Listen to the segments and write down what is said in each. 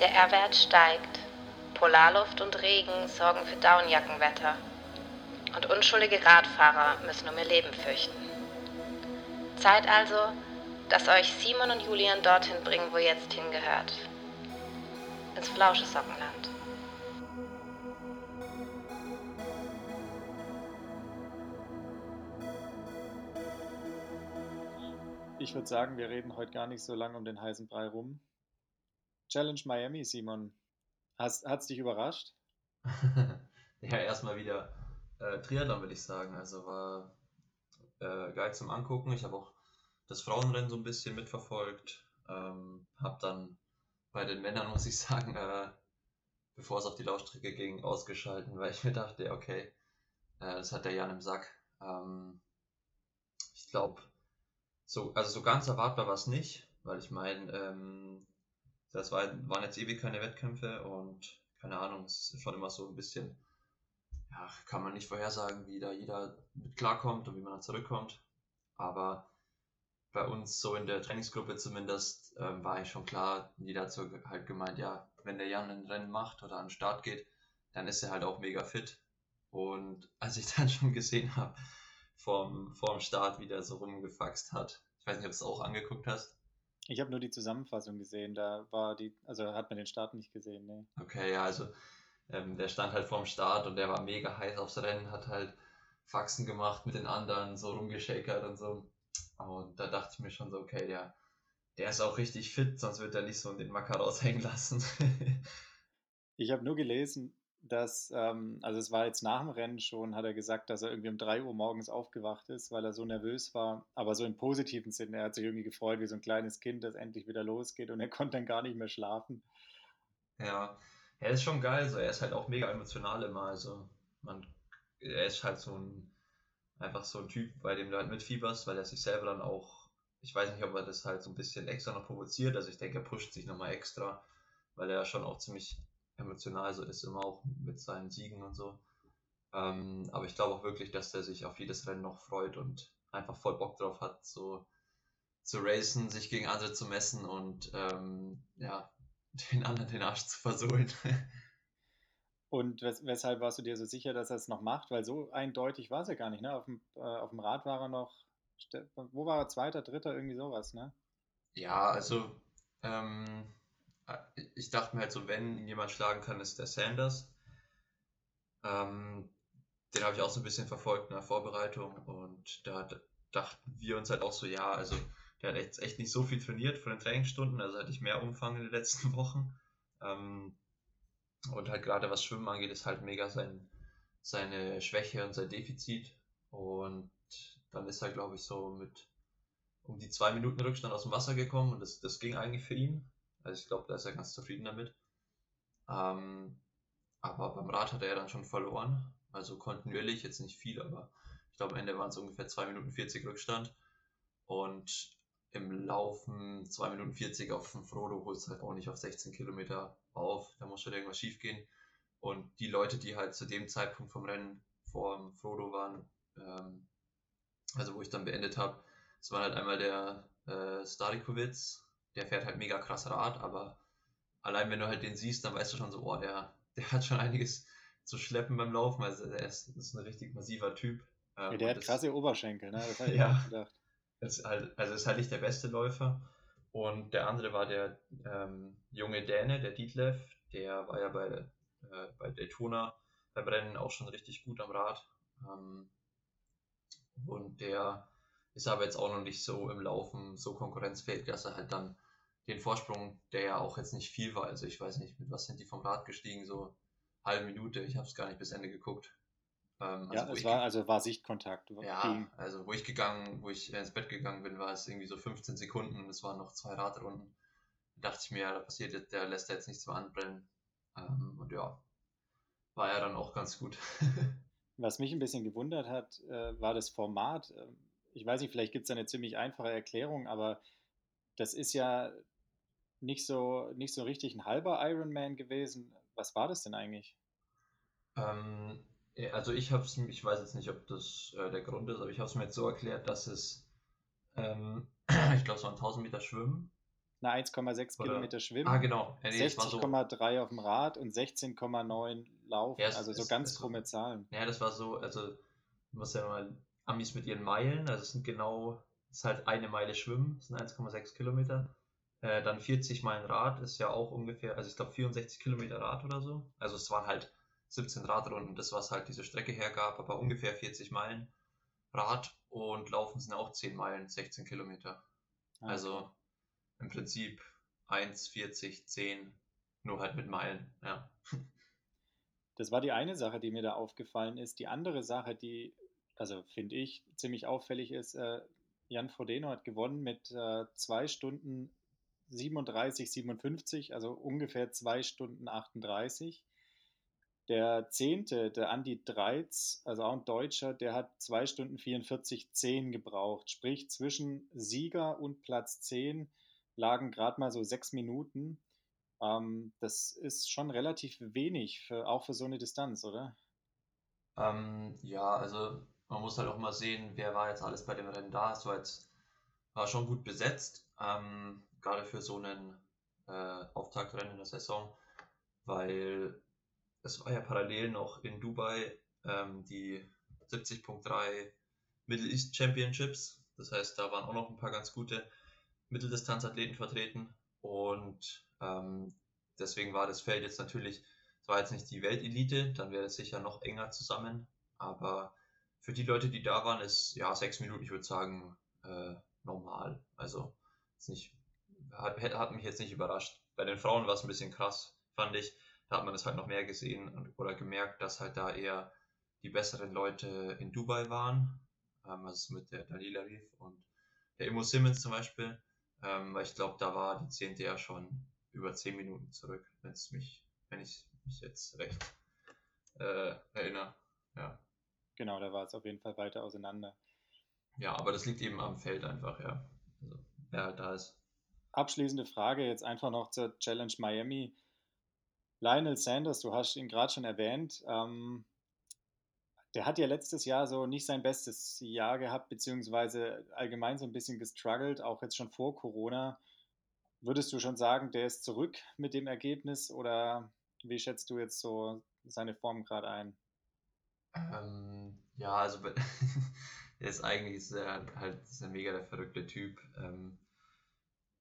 Der R-Wert steigt. Polarluft und Regen sorgen für Downjackenwetter. Und unschuldige Radfahrer müssen um ihr Leben fürchten. Zeit also, dass euch Simon und Julian dorthin bringen, wo ihr jetzt hingehört. Ins Flauschesockenland. Ich würde sagen, wir reden heute gar nicht so lange um den heißen Brei rum. Challenge Miami, Simon. Hat es dich überrascht? ja, erstmal wieder äh, Triathlon, würde ich sagen. Also war äh, geil zum Angucken. Ich habe auch das Frauenrennen so ein bisschen mitverfolgt. Ähm, habe dann bei den Männern, muss ich sagen, äh, bevor es auf die Laufstrecke ging, ausgeschalten, weil ich mir dachte, okay, äh, das hat der Jan im Sack. Ähm, ich glaube, so, also so ganz erwartbar war es nicht, weil ich meine, ähm, das war, waren jetzt ewig keine Wettkämpfe und keine Ahnung, es ist schon immer so ein bisschen, ja, kann man nicht vorhersagen, wie da jeder mit klarkommt und wie man dann zurückkommt. Aber bei uns so in der Trainingsgruppe zumindest ähm, war ich schon klar, jeder hat so halt gemeint, ja, wenn der Jan ein Rennen macht oder an den Start geht, dann ist er halt auch mega fit. Und als ich dann schon gesehen habe, vorm, vorm Start wieder so rumgefaxt hat. Ich weiß nicht, ob du es auch angeguckt hast. Ich habe nur die Zusammenfassung gesehen, da war die, also hat man den Start nicht gesehen, ne? Okay, ja, also ähm, der stand halt vorm Start und der war mega heiß aufs Rennen, hat halt Faxen gemacht mit den anderen, so rumgeschakert und so. Und da dachte ich mir schon so, okay, der, der ist auch richtig fit, sonst wird er nicht so in den Macker raushängen lassen. ich habe nur gelesen, dass, ähm, also es war jetzt nach dem Rennen schon, hat er gesagt, dass er irgendwie um 3 Uhr morgens aufgewacht ist, weil er so nervös war, aber so im positiven Sinne. Er hat sich irgendwie gefreut, wie so ein kleines Kind, das endlich wieder losgeht und er konnte dann gar nicht mehr schlafen. Ja, er ist schon geil, so er ist halt auch mega emotional immer, also man, er ist halt so ein, einfach so ein Typ, bei dem du halt mitfieberst, weil er sich selber dann auch, ich weiß nicht, ob er das halt so ein bisschen extra noch provoziert, also ich denke, er pusht sich nochmal extra, weil er schon auch ziemlich emotional so ist, immer auch mit seinen Siegen und so. Ähm, aber ich glaube auch wirklich, dass der sich auf jedes Rennen noch freut und einfach voll Bock drauf hat, so zu racen, sich gegen andere zu messen und ähm, ja, den anderen den Arsch zu versohlen. Und wes weshalb warst du dir so sicher, dass er es noch macht? Weil so eindeutig war es ja gar nicht, ne? Auf dem, äh, auf dem Rad war er noch, wo war er, zweiter, dritter, irgendwie sowas, ne? Ja, also ähm, ich dachte mir halt so, wenn ihn jemand schlagen kann, ist der Sanders. Ähm, den habe ich auch so ein bisschen verfolgt in der Vorbereitung und da dachten wir uns halt auch so, ja, also der hat jetzt echt nicht so viel trainiert von den Trainingsstunden, also hatte ich mehr Umfang in den letzten Wochen. Ähm, und halt gerade was Schwimmen angeht, ist halt mega sein, seine Schwäche und sein Defizit. Und dann ist er, glaube ich, so mit um die zwei Minuten Rückstand aus dem Wasser gekommen und das, das ging eigentlich für ihn. Also ich glaube, da ist er ganz zufrieden damit. Ähm, aber beim Rad hat er ja dann schon verloren. Also kontinuierlich, jetzt nicht viel, aber ich glaube, am Ende waren es ungefähr 2 Minuten 40 Rückstand. Und im Laufen 2 Minuten 40 auf dem Frodo holst halt auch nicht auf 16 Kilometer auf. Da muss schon irgendwas schief gehen. Und die Leute, die halt zu dem Zeitpunkt vom Rennen vor dem Frodo waren, ähm, also wo ich dann beendet habe, es war halt einmal der äh, Starikowitz, der fährt halt mega krass Rad, aber allein wenn du halt den siehst, dann weißt du schon so, oh, der, der hat schon einiges zu schleppen beim Laufen. Also der ist, ist ein richtig massiver Typ. Ähm, ja, der hat krasse Oberschenkel, ne? Das hatte ich ja, gedacht. Ist halt, also ist halt nicht der beste Läufer. Und der andere war der ähm, junge Däne, der Dietlev, der war ja bei, äh, bei Daytona beim Rennen auch schon richtig gut am Rad. Ähm, und der ist aber jetzt auch noch nicht so im Laufen so konkurrenzfähig, dass er halt dann den Vorsprung, der ja auch jetzt nicht viel war, also ich weiß nicht, mit was sind die vom Rad gestiegen, so halbe Minute, ich habe es gar nicht bis Ende geguckt. Ähm, ja, also es war, also war Sichtkontakt. Ja, also wo ich gegangen, wo ich ins Bett gegangen bin, war es irgendwie so 15 Sekunden, es waren noch zwei Radrunden. Da dachte ich mir, da passiert, der lässt da jetzt nichts mehr anbrennen. Ähm, und ja, war ja dann auch ganz gut. Was mich ein bisschen gewundert hat, äh, war das Format. Ähm, ich weiß nicht, vielleicht gibt es eine ziemlich einfache Erklärung, aber das ist ja nicht so, nicht so richtig ein halber Ironman gewesen. Was war das denn eigentlich? Ähm, also ich habe es, ich weiß jetzt nicht, ob das äh, der Grund ist, aber ich habe es mir jetzt so erklärt, dass es, ähm, ich glaube, es waren 1000 Meter Schwimmen, na 1,6 Kilometer Schwimmen, ah, genau. Ja, nee, 60,3 so. auf dem Rad und 16,9 Laufen. Ja, also so es, ganz krumme Zahlen. Ja, das war so, also du musst ja mal Amis mit ihren Meilen, also es sind genau, es ist halt eine Meile Schwimmen, das sind 1,6 Kilometer. Äh, dann 40 Meilen Rad ist ja auch ungefähr, also ich glaube 64 Kilometer Rad oder so. Also es waren halt 17 Radrunden, das was halt diese Strecke hergab, aber ungefähr 40 Meilen Rad und Laufen sind auch 10 Meilen, 16 Kilometer. Okay. Also im Prinzip 1, 40, 10, nur halt mit Meilen, ja. Das war die eine Sache, die mir da aufgefallen ist. Die andere Sache, die, also finde ich, ziemlich auffällig ist, äh, Jan Frodeno hat gewonnen mit äh, 2 Stunden 37, 57, also ungefähr 2 Stunden 38. Der zehnte, der Andi Dreiz, also auch ein Deutscher, der hat 2 Stunden 44, 10 gebraucht. Sprich, zwischen Sieger und Platz 10 lagen gerade mal so sechs Minuten. Ähm, das ist schon relativ wenig, für, auch für so eine Distanz, oder? Ähm, ja, also man muss halt auch mal sehen, wer war jetzt alles bei dem Rennen da. Es war jetzt war schon gut besetzt, ähm, gerade für so einen äh, Auftaktrennen in der Saison, weil es war ja parallel noch in Dubai ähm, die 70.3 Middle East Championships. Das heißt, da waren auch noch ein paar ganz gute Mitteldistanzathleten vertreten und ähm, deswegen war das Feld jetzt natürlich, es war jetzt nicht die Weltelite, dann wäre es sicher noch enger zusammen, aber für die Leute, die da waren, ist ja sechs Minuten, ich würde sagen, äh, normal. Also ist nicht, hat, hat mich jetzt nicht überrascht. Bei den Frauen war es ein bisschen krass, fand ich. Da hat man es halt noch mehr gesehen oder gemerkt, dass halt da eher die besseren Leute in Dubai waren. Ähm, also mit der Dalila Reef und der Imo Simmons zum Beispiel. Ähm, weil ich glaube, da war die 10. ja schon über 10 Minuten zurück, wenn es mich, wenn ich mich jetzt recht äh, erinnere. Ja. Genau, da war es auf jeden Fall weiter auseinander. Ja, aber das liegt eben am Feld einfach, ja. Also, wer halt da ist. Abschließende Frage jetzt einfach noch zur Challenge Miami. Lionel Sanders, du hast ihn gerade schon erwähnt. Ähm, der hat ja letztes Jahr so nicht sein bestes Jahr gehabt, beziehungsweise allgemein so ein bisschen gestruggelt, auch jetzt schon vor Corona. Würdest du schon sagen, der ist zurück mit dem Ergebnis oder wie schätzt du jetzt so seine Form gerade ein? Ähm, ja, also der ist eigentlich er halt er mega der verrückte Typ. Ähm,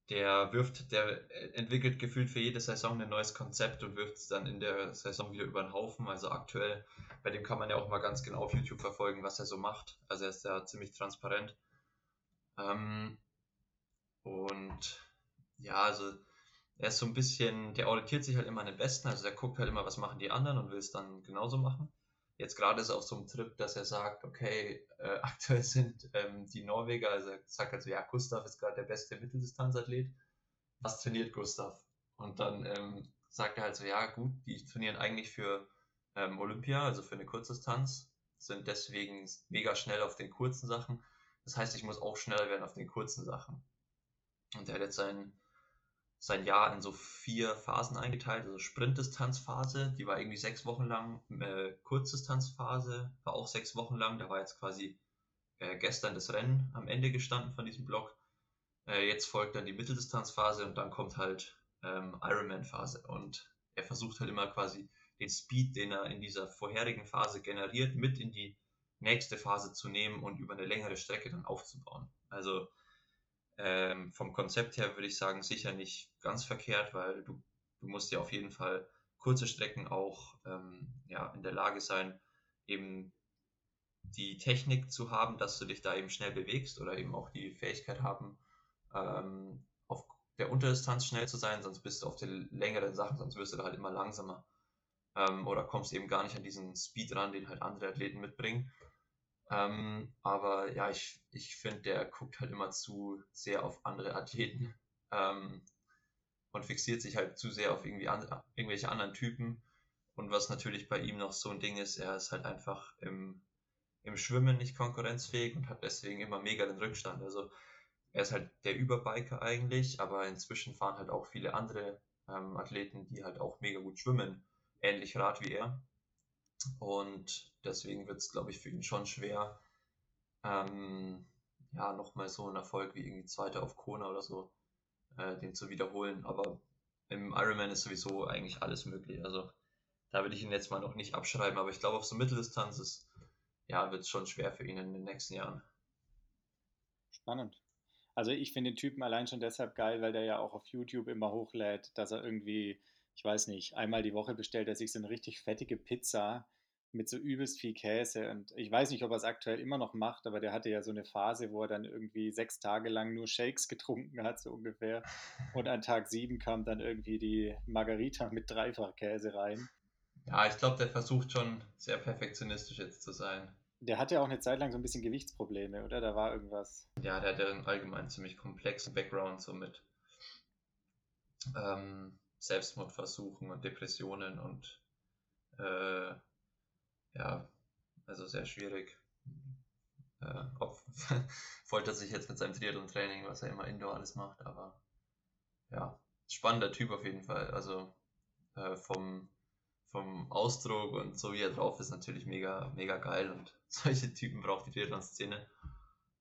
der wirft, der entwickelt gefühlt für jede Saison ein neues Konzept und wirft es dann in der Saison wieder über den Haufen. Also aktuell, bei dem kann man ja auch mal ganz genau auf YouTube verfolgen, was er so macht. Also er ist ja ziemlich transparent. Ähm, und ja, also er ist so ein bisschen, der orientiert sich halt immer an den Besten, also der guckt halt immer, was machen die anderen und will es dann genauso machen. Jetzt gerade ist auf so einem Trip, dass er sagt, okay, äh, aktuell sind ähm, die Norweger, also er sagt also, ja, Gustav ist gerade der beste Mitteldistanzathlet. Was trainiert Gustav? Und dann ähm, sagt er halt so, ja, gut, die trainieren eigentlich für ähm, Olympia, also für eine Kurzdistanz, sind deswegen mega schnell auf den kurzen Sachen. Das heißt, ich muss auch schneller werden auf den kurzen Sachen. Und er hat jetzt seinen sein Jahr in so vier Phasen eingeteilt. Also Sprintdistanzphase, die war irgendwie sechs Wochen lang. Äh, Kurzdistanzphase war auch sechs Wochen lang. Da war jetzt quasi äh, gestern das Rennen am Ende gestanden von diesem Block. Äh, jetzt folgt dann die Mitteldistanzphase und dann kommt halt ähm, Ironman-Phase. Und er versucht halt immer quasi den Speed, den er in dieser vorherigen Phase generiert, mit in die nächste Phase zu nehmen und über eine längere Strecke dann aufzubauen. Also ähm, vom Konzept her würde ich sagen, sicher nicht ganz verkehrt, weil du, du musst ja auf jeden Fall kurze Strecken auch ähm, ja, in der Lage sein, eben die Technik zu haben, dass du dich da eben schnell bewegst oder eben auch die Fähigkeit haben, ähm, auf der Unterdistanz schnell zu sein, sonst bist du auf den längeren Sachen, sonst wirst du da halt immer langsamer ähm, oder kommst eben gar nicht an diesen Speed ran, den halt andere Athleten mitbringen. Ähm, aber ja, ich, ich finde, der guckt halt immer zu sehr auf andere Athleten ähm, und fixiert sich halt zu sehr auf irgendwie an, irgendwelche anderen Typen. Und was natürlich bei ihm noch so ein Ding ist, er ist halt einfach im, im Schwimmen nicht konkurrenzfähig und hat deswegen immer mega den Rückstand. Also er ist halt der Überbiker eigentlich, aber inzwischen fahren halt auch viele andere ähm, Athleten, die halt auch mega gut schwimmen, ähnlich Rad wie er. Und deswegen wird es, glaube ich, für ihn schon schwer, ähm, ja, nochmal so einen Erfolg wie irgendwie Zweiter auf Kona oder so äh, den zu wiederholen. Aber im Ironman ist sowieso eigentlich alles möglich. Also da will ich ihn jetzt mal noch nicht abschreiben, aber ich glaube, auf so Mitteldistanz ist, ja, wird es schon schwer für ihn in den nächsten Jahren. Spannend. Also ich finde den Typen allein schon deshalb geil, weil der ja auch auf YouTube immer hochlädt, dass er irgendwie, ich weiß nicht, einmal die Woche bestellt er sich so eine richtig fettige Pizza mit so übelst viel Käse. Und ich weiß nicht, ob er es aktuell immer noch macht, aber der hatte ja so eine Phase, wo er dann irgendwie sechs Tage lang nur Shakes getrunken hat, so ungefähr. Und an Tag sieben kam dann irgendwie die Margarita mit Dreifachkäse rein. Ja, ich glaube, der versucht schon sehr perfektionistisch jetzt zu sein. Der hatte ja auch eine Zeit lang so ein bisschen Gewichtsprobleme, oder? Da war irgendwas. Ja, der hatte einen allgemein ziemlich komplexen Background, so mit ähm, Selbstmordversuchen und Depressionen und äh, ja, also sehr schwierig. Äh, foltert sich jetzt mit seinem Triathlon-Training, was er immer indoor alles macht, aber ja, spannender Typ auf jeden Fall. Also äh, vom, vom Ausdruck und so wie er drauf ist, natürlich mega, mega geil und solche Typen braucht die Triathlon-Szene.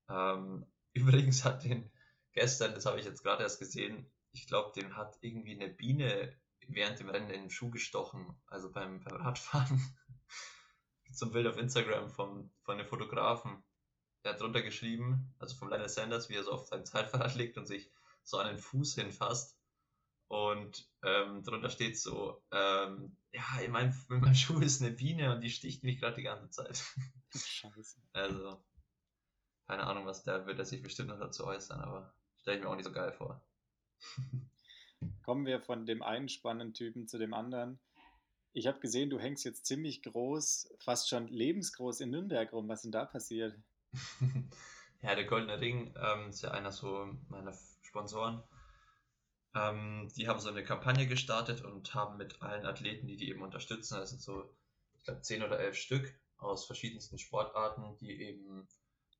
Ähm, übrigens hat den gestern, das habe ich jetzt gerade erst gesehen, ich glaube, den hat irgendwie eine Biene während dem Rennen in den Schuh gestochen, also beim, beim Radfahren. so ein Bild auf Instagram vom, von einem Fotografen. Der hat drunter geschrieben, also von Lionel Sanders, wie er so auf seinem Zeitfahrrad liegt und sich so an den Fuß hinfasst. Und ähm, drunter steht so, ähm, ja, in meinem, in meinem Schuh ist eine Biene und die sticht mich gerade die ganze Zeit. Scheiße. Also, keine Ahnung, was da wird er sich bestimmt noch dazu äußern, aber stelle ich mir auch nicht so geil vor. Kommen wir von dem einen spannenden Typen zu dem anderen. Ich habe gesehen, du hängst jetzt ziemlich groß, fast schon lebensgroß in Nürnberg rum. Was ist denn da passiert? ja, der Goldene Ring ähm, ist ja einer so meiner Sponsoren. Ähm, die haben so eine Kampagne gestartet und haben mit allen Athleten, die die eben unterstützen, das sind so, ich glaube, zehn oder elf Stück aus verschiedensten Sportarten, die eben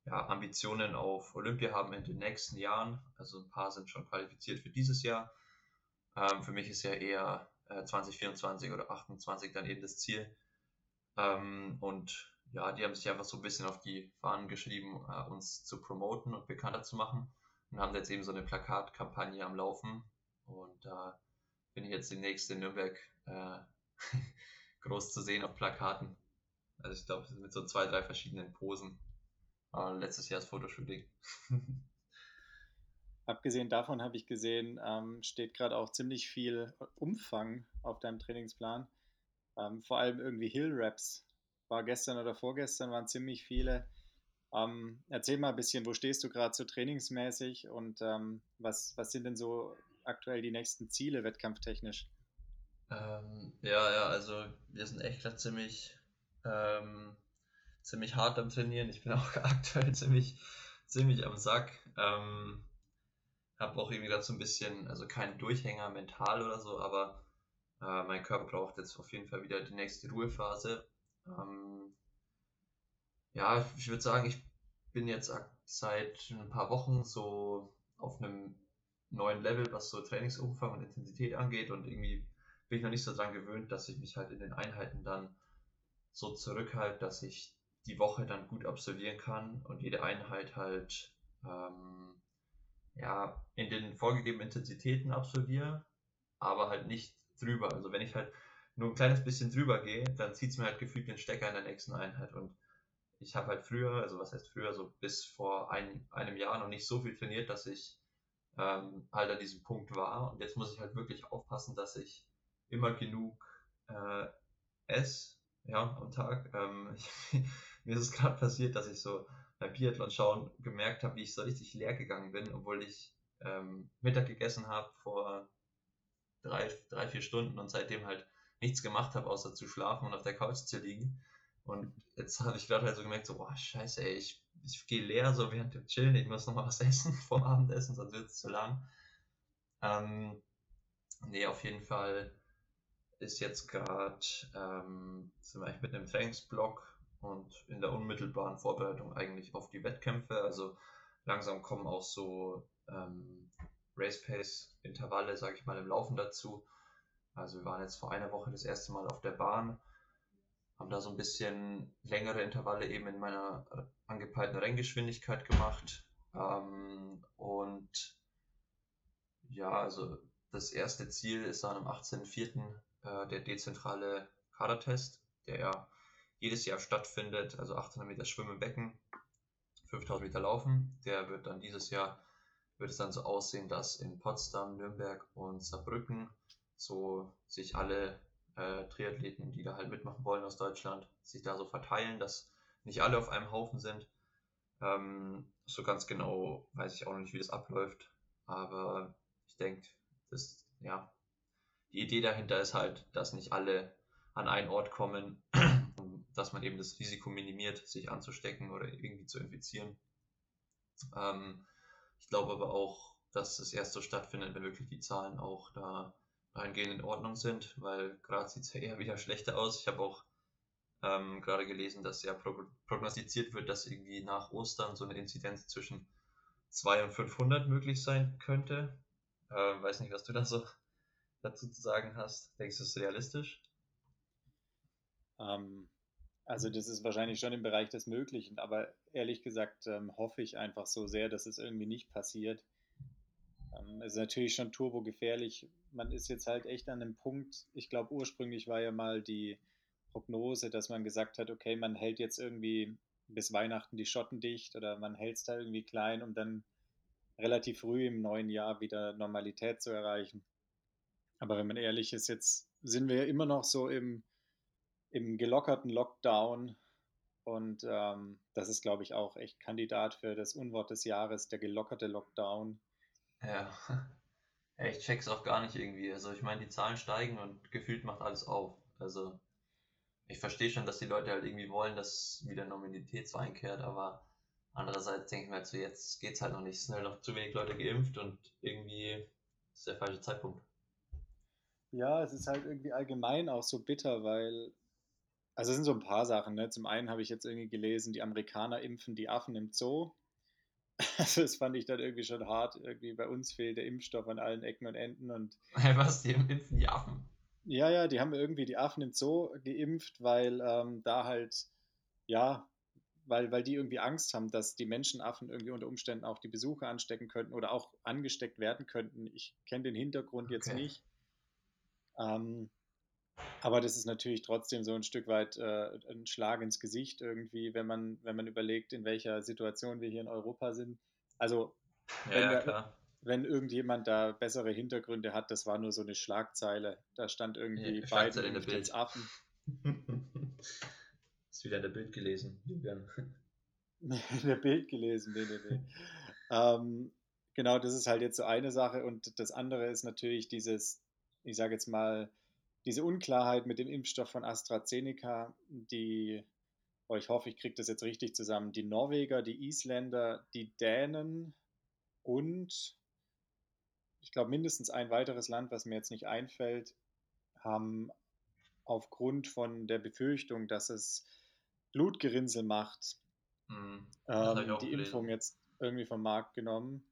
ja, Ambitionen auf Olympia haben in den nächsten Jahren. Also ein paar sind schon qualifiziert für dieses Jahr. Ähm, für mich ist ja eher 2024 äh, oder 28 dann eben das Ziel. Ähm, und ja, die haben sich einfach so ein bisschen auf die Fahnen geschrieben, äh, uns zu promoten und bekannter zu machen. Und haben jetzt eben so eine Plakatkampagne am Laufen. Und da äh, bin ich jetzt demnächst in Nürnberg äh, groß zu sehen auf Plakaten. Also ich glaube, mit so zwei, drei verschiedenen Posen. Äh, letztes Jahr das Fotoshooting. Abgesehen davon habe ich gesehen, ähm, steht gerade auch ziemlich viel Umfang auf deinem Trainingsplan. Ähm, vor allem irgendwie Hill Raps. War gestern oder vorgestern, waren ziemlich viele. Ähm, erzähl mal ein bisschen, wo stehst du gerade so trainingsmäßig und ähm, was, was sind denn so aktuell die nächsten Ziele wettkampftechnisch? Ähm, ja, ja, also wir sind echt gerade ziemlich, ähm, ziemlich hart am Trainieren. Ich bin auch aktuell ziemlich, ziemlich am Sack. Ähm, habe auch irgendwie dazu ein bisschen, also kein Durchhänger mental oder so, aber äh, mein Körper braucht jetzt auf jeden Fall wieder die nächste Ruhephase. Ähm, ja, ich würde sagen, ich bin jetzt seit ein paar Wochen so auf einem neuen Level, was so Trainingsumfang und Intensität angeht und irgendwie bin ich noch nicht so dran gewöhnt, dass ich mich halt in den Einheiten dann so zurückhalte, dass ich die Woche dann gut absolvieren kann und jede Einheit halt ähm, ja, in den vorgegebenen Intensitäten absolviere, aber halt nicht drüber. Also wenn ich halt nur ein kleines bisschen drüber gehe, dann zieht es mir halt gefühlt den Stecker in der nächsten Einheit. Und ich habe halt früher, also was heißt früher, so bis vor ein, einem Jahr noch nicht so viel trainiert, dass ich ähm, halt an diesem Punkt war. Und jetzt muss ich halt wirklich aufpassen, dass ich immer genug äh, esse, ja, am Tag. Ähm, ich, mir ist es gerade passiert, dass ich so beim Biathlon schauen gemerkt habe, wie ich so richtig leer gegangen bin, obwohl ich ähm, Mittag gegessen habe vor drei, drei, vier Stunden und seitdem halt nichts gemacht habe, außer zu schlafen und auf der Couch zu liegen. Und jetzt habe ich gerade halt so gemerkt, so, boah, scheiße, ey, ich, ich gehe leer so während dem Chillen, ich muss noch mal was essen vom Abendessen, sonst wird es zu lang. Ähm, nee, auf jeden Fall ist jetzt gerade, ähm, wir eigentlich mit einem Trainingsblock und in der unmittelbaren Vorbereitung eigentlich auf die Wettkämpfe. Also langsam kommen auch so ähm, Race Pace Intervalle, sage ich mal, im Laufen dazu. Also wir waren jetzt vor einer Woche das erste Mal auf der Bahn, haben da so ein bisschen längere Intervalle eben in meiner angepeilten Renngeschwindigkeit gemacht. Ähm, und Ja, also das erste Ziel ist dann am 18.04. Äh, der dezentrale Kadertest, der ja jedes Jahr stattfindet, also 800 Meter Schwimmen im Becken, 5000 Meter Laufen. Der wird dann dieses Jahr, wird es dann so aussehen, dass in Potsdam, Nürnberg und Saarbrücken so sich alle äh, Triathleten, die da halt mitmachen wollen aus Deutschland, sich da so verteilen, dass nicht alle auf einem Haufen sind. Ähm, so ganz genau weiß ich auch noch nicht, wie das abläuft, aber ich denke, das, ja, die Idee dahinter ist halt, dass nicht alle an einen Ort kommen, dass man eben das Risiko minimiert, sich anzustecken oder irgendwie zu infizieren. Ähm, ich glaube aber auch, dass es erst so stattfindet, wenn wirklich die Zahlen auch da eingehend in Ordnung sind, weil gerade sieht es ja eher wieder schlechter aus. Ich habe auch ähm, gerade gelesen, dass ja prognostiziert wird, dass irgendwie nach Ostern so eine Inzidenz zwischen 2 und 500 möglich sein könnte. Äh, weiß nicht, was du da so dazu zu sagen hast. Denkst du, das ist realistisch? Ähm, also das ist wahrscheinlich schon im Bereich des Möglichen, aber ehrlich gesagt ähm, hoffe ich einfach so sehr, dass es irgendwie nicht passiert. Ähm, es ist natürlich schon turbo gefährlich. Man ist jetzt halt echt an einem Punkt, ich glaube ursprünglich war ja mal die Prognose, dass man gesagt hat, okay, man hält jetzt irgendwie bis Weihnachten die Schotten dicht oder man hält es da irgendwie klein, um dann relativ früh im neuen Jahr wieder Normalität zu erreichen. Aber wenn man ehrlich ist, jetzt sind wir ja immer noch so im, im gelockerten Lockdown. Und ähm, das ist, glaube ich, auch echt Kandidat für das Unwort des Jahres, der gelockerte Lockdown. Ja, ich check's auch gar nicht irgendwie. Also ich meine, die Zahlen steigen und gefühlt macht alles auf. Also ich verstehe schon, dass die Leute halt irgendwie wollen, dass wieder Normalität so einkehrt, aber andererseits denke ich mir halt so, jetzt geht's halt noch nicht. Es sind halt noch zu wenig Leute geimpft und irgendwie ist der falsche Zeitpunkt. Ja, es ist halt irgendwie allgemein auch so bitter, weil, also es sind so ein paar Sachen. Ne? Zum einen habe ich jetzt irgendwie gelesen, die Amerikaner impfen die Affen im Zoo. Also das fand ich dann irgendwie schon hart. Irgendwie bei uns fehlt der Impfstoff an allen Ecken und Enden und. Was, die impfen die Affen? Ja, ja, die haben irgendwie die Affen im Zoo geimpft, weil ähm, da halt, ja, weil, weil die irgendwie Angst haben, dass die Menschenaffen irgendwie unter Umständen auch die Besucher anstecken könnten oder auch angesteckt werden könnten. Ich kenne den Hintergrund okay. jetzt nicht. Ähm, aber das ist natürlich trotzdem so ein Stück weit äh, ein Schlag ins Gesicht irgendwie, wenn man, wenn man überlegt, in welcher Situation wir hier in Europa sind. Also, wenn, ja, wir, wenn irgendjemand da bessere Hintergründe hat, das war nur so eine Schlagzeile. Da stand irgendwie ja, Biden in der Bild. Affen. Du wieder in der Bild gelesen, Julian? in der Bild gelesen, nee, nee, nee. ähm, genau, das ist halt jetzt so eine Sache und das andere ist natürlich dieses, ich sage jetzt mal, diese Unklarheit mit dem Impfstoff von AstraZeneca, die, oh, ich hoffe, ich kriege das jetzt richtig zusammen, die Norweger, die Isländer, die Dänen und ich glaube mindestens ein weiteres Land, was mir jetzt nicht einfällt, haben aufgrund von der Befürchtung, dass es Blutgerinnsel macht, mhm, ähm, die Impfung jetzt irgendwie vom Markt genommen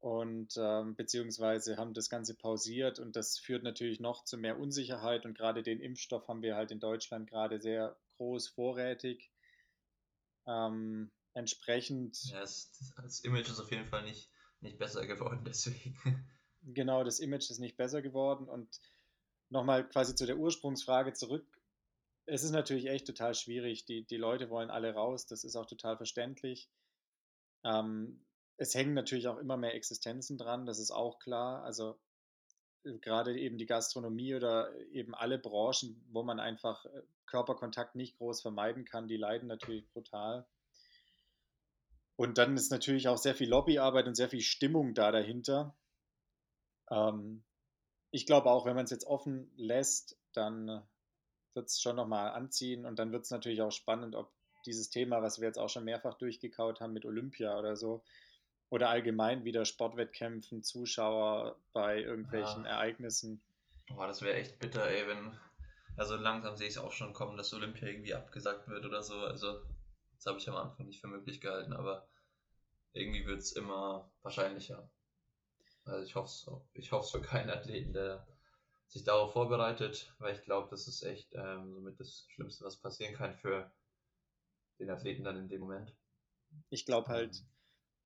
und ähm, beziehungsweise haben das Ganze pausiert und das führt natürlich noch zu mehr Unsicherheit und gerade den Impfstoff haben wir halt in Deutschland gerade sehr groß vorrätig. Ähm, entsprechend. Ja, das, das, Image ist auf jeden Fall nicht, nicht besser geworden, deswegen. Genau, das Image ist nicht besser geworden und nochmal quasi zu der Ursprungsfrage zurück. Es ist natürlich echt total schwierig. Die, die Leute wollen alle raus, das ist auch total verständlich. Ähm, es hängen natürlich auch immer mehr Existenzen dran, das ist auch klar. Also äh, gerade eben die Gastronomie oder eben alle Branchen, wo man einfach äh, Körperkontakt nicht groß vermeiden kann, die leiden natürlich brutal. Und dann ist natürlich auch sehr viel Lobbyarbeit und sehr viel Stimmung da dahinter. Ähm, ich glaube auch, wenn man es jetzt offen lässt, dann wird es schon nochmal anziehen und dann wird es natürlich auch spannend, ob dieses Thema, was wir jetzt auch schon mehrfach durchgekaut haben mit Olympia oder so, oder allgemein wieder Sportwettkämpfen, Zuschauer bei irgendwelchen ja. Ereignissen. Boah, das wäre echt bitter, ey, wenn. Also langsam sehe ich es auch schon kommen, dass Olympia irgendwie abgesagt wird oder so. Also, das habe ich am Anfang nicht für möglich gehalten, aber irgendwie wird es immer wahrscheinlicher. Also ich hoffe es ich hoff's für keinen Athleten, der sich darauf vorbereitet, weil ich glaube, das ist echt ähm, somit das Schlimmste, was passieren kann für den Athleten dann in dem Moment. Ich glaube halt, ähm,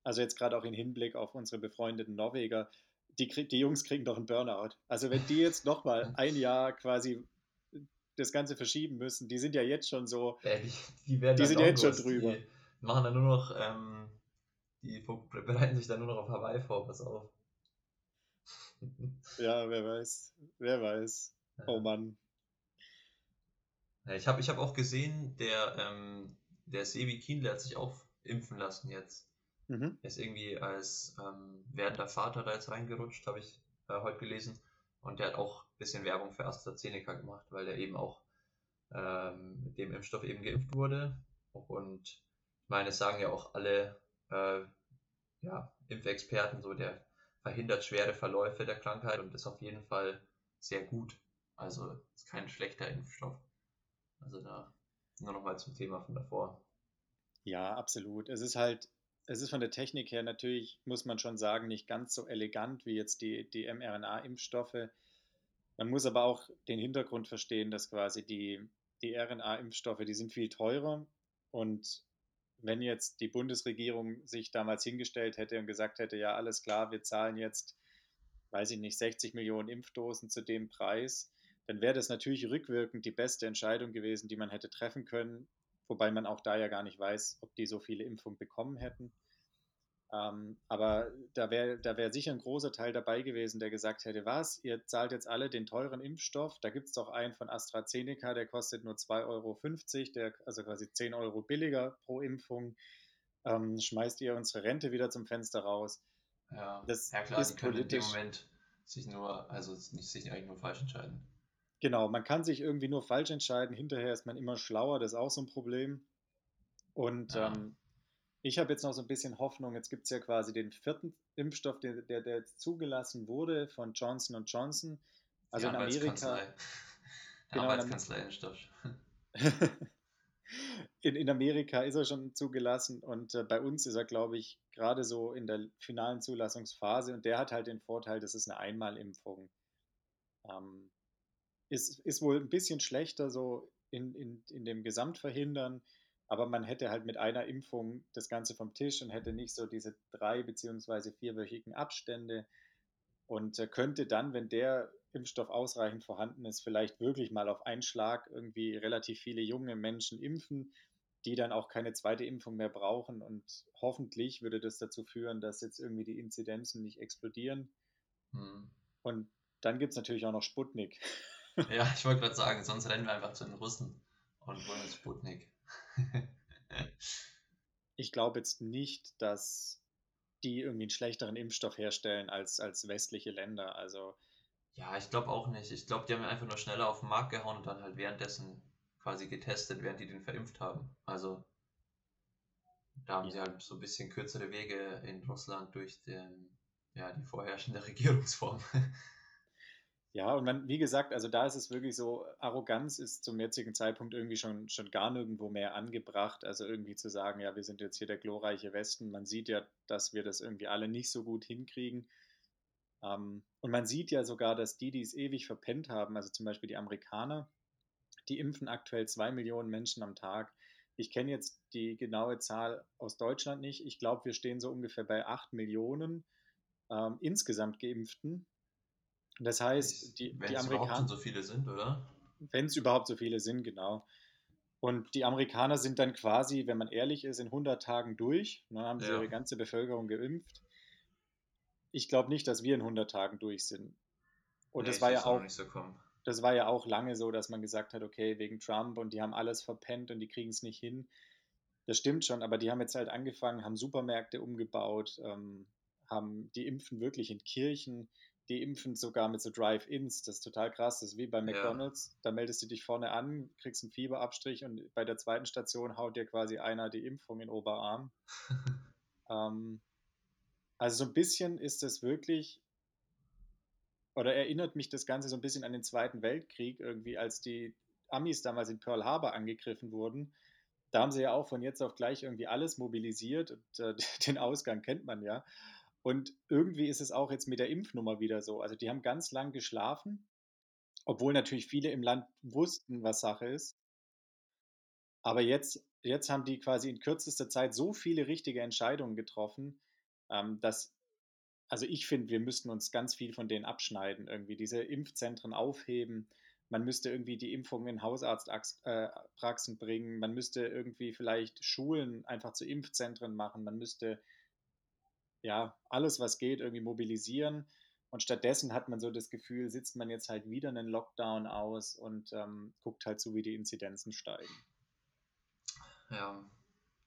also jetzt gerade auch im Hinblick auf unsere befreundeten Norweger, die, die Jungs kriegen doch einen Burnout. Also wenn die jetzt nochmal ein Jahr quasi das Ganze verschieben müssen, die sind ja jetzt schon so, Ja, die, die werden die dann sind ja jetzt schon drüber. Die machen dann nur noch, ähm, die bereiten sich dann nur noch auf Hawaii vor, pass auf. Ja, wer weiß, wer weiß. Oh Mann. Ja, ich habe ich hab auch gesehen, der, ähm, der Sebi Kienle hat sich auch impfen lassen jetzt. Mhm. Er ist irgendwie als ähm, werdender Vater da jetzt reingerutscht, habe ich äh, heute gelesen. Und der hat auch ein bisschen Werbung für AstraZeneca gemacht, weil der eben auch ähm, mit dem Impfstoff eben geimpft wurde. Und ich meine, es sagen ja auch alle äh, ja, Impfexperten so, der verhindert schwere Verläufe der Krankheit und ist auf jeden Fall sehr gut. Also ist kein schlechter Impfstoff. Also da nur nochmal zum Thema von davor. Ja, absolut. Es ist halt, es ist von der Technik her natürlich, muss man schon sagen, nicht ganz so elegant wie jetzt die, die mRNA-Impfstoffe. Man muss aber auch den Hintergrund verstehen, dass quasi die, die RNA-Impfstoffe, die sind viel teurer. Und wenn jetzt die Bundesregierung sich damals hingestellt hätte und gesagt hätte, ja, alles klar, wir zahlen jetzt, weiß ich nicht, 60 Millionen Impfdosen zu dem Preis, dann wäre das natürlich rückwirkend die beste Entscheidung gewesen, die man hätte treffen können, wobei man auch da ja gar nicht weiß, ob die so viele Impfungen bekommen hätten. Ähm, aber da wäre da wär sicher ein großer Teil dabei gewesen, der gesagt hätte, was, ihr zahlt jetzt alle den teuren Impfstoff, da gibt es doch einen von AstraZeneca, der kostet nur 2,50 Euro, der, also quasi 10 Euro billiger pro Impfung, ähm, schmeißt ihr unsere Rente wieder zum Fenster raus. Ja, Das ja klar, ist die können in dem politisch- Moment sich nur, also nicht sich eigentlich nur falsch entscheiden. Genau, man kann sich irgendwie nur falsch entscheiden. Hinterher ist man immer schlauer, das ist auch so ein Problem. Und Ja. ähm, ich habe jetzt noch so ein bisschen Hoffnung. Jetzt gibt es ja quasi den vierten Impfstoff, der, der, der jetzt zugelassen wurde von Johnson Johnson. Also in Amerika. Genau, Arbeitskanzlei-Impfstoff. in, in Amerika ist er schon zugelassen und äh, bei uns ist er, glaube ich, gerade so in der finalen Zulassungsphase und der hat halt den Vorteil, das ist eine Einmalimpfung. Ähm, ist, ist wohl ein bisschen schlechter so in, in, in dem Gesamtverhindern, aber man hätte halt mit einer Impfung das Ganze vom Tisch und hätte nicht so diese drei beziehungsweise vierwöchigen Abstände und äh, könnte dann, wenn der Impfstoff ausreichend vorhanden ist, vielleicht wirklich mal auf einen Schlag irgendwie relativ viele junge Menschen impfen, die dann auch keine zweite Impfung mehr brauchen. Und hoffentlich würde das dazu führen, dass jetzt irgendwie die Inzidenzen nicht explodieren. Hm. Und dann gibt es natürlich auch noch Sputnik. Ja, ich wollte gerade sagen, sonst rennen wir einfach zu den Russen und wollen uns Sputnik. Ich glaube jetzt nicht, dass die irgendwie einen schlechteren Impfstoff herstellen als, als westliche Länder. Also ja, ich glaube auch nicht. Ich glaube, die haben ihn einfach nur schneller auf den Markt gehauen und dann halt währenddessen quasi getestet, während die den verimpft haben. Also da haben sie Ja. halt so ein bisschen kürzere Wege in Russland durch den, ja, die vorherrschende Regierungsform. Ja, und man, wie gesagt, also da ist es wirklich so, Arroganz ist zum jetzigen Zeitpunkt irgendwie schon, schon gar nirgendwo mehr angebracht. Also irgendwie zu sagen, ja, wir sind jetzt hier der glorreiche Westen. Man sieht ja, dass wir das irgendwie alle nicht so gut hinkriegen. Ähm, und man sieht ja sogar, dass die, die es ewig verpennt haben, also zum Beispiel die Amerikaner, die impfen aktuell zwei Millionen Menschen am Tag. Ich kenne jetzt die genaue Zahl aus Deutschland nicht. Ich glaube, wir stehen so ungefähr bei acht Millionen ähm, insgesamt Geimpften. Das heißt, die, Wenn die es überhaupt schon Amerikaner, so viele sind, oder? wenn es überhaupt so viele sind, genau. Und die Amerikaner sind dann quasi, wenn man ehrlich ist, in 100 Tagen durch. Dann haben sie Ja. ihre ganze Bevölkerung geimpft. Ich glaube nicht, dass wir in 100 Tagen durch sind. Und Nee, das war ja auch, nicht so kommen. das war ja auch lange so, dass man gesagt hat, okay, wegen Trump und die haben alles verpennt und die kriegen es nicht hin. Das stimmt schon, aber die haben jetzt halt angefangen, haben Supermärkte umgebaut, ähm, haben, die impfen wirklich in Kirchen, die impfen sogar mit so Drive-Ins, das ist total krass, das ist wie bei Ja. McDonalds, da meldest du dich vorne an, kriegst einen Fieberabstrich und bei der zweiten Station haut dir quasi einer die Impfung in den Oberarm. Ähm, also so ein bisschen ist es wirklich, oder erinnert mich das Ganze so ein bisschen an den Zweiten Weltkrieg, irgendwie, als die Amis damals in Pearl Harbor angegriffen wurden. Da haben sie ja auch von jetzt auf gleich irgendwie alles mobilisiert und äh, den Ausgang kennt man ja. Und irgendwie ist es auch jetzt mit der Impfnummer wieder so. Also die haben ganz lang geschlafen, obwohl natürlich viele im Land wussten, was Sache ist. Aber jetzt, jetzt haben die quasi in kürzester Zeit so viele richtige Entscheidungen getroffen, ähm, dass, also ich finde, wir müssten uns ganz viel von denen abschneiden, irgendwie diese Impfzentren aufheben. Man müsste irgendwie die Impfungen in Hausarztpraxen äh, bringen. Man müsste irgendwie vielleicht Schulen einfach zu Impfzentren machen. Man müsste ja alles, was geht, irgendwie mobilisieren. Und stattdessen hat man so das Gefühl, sitzt man jetzt halt wieder einen Lockdown aus und ähm, guckt halt so, wie die Inzidenzen steigen. Ja,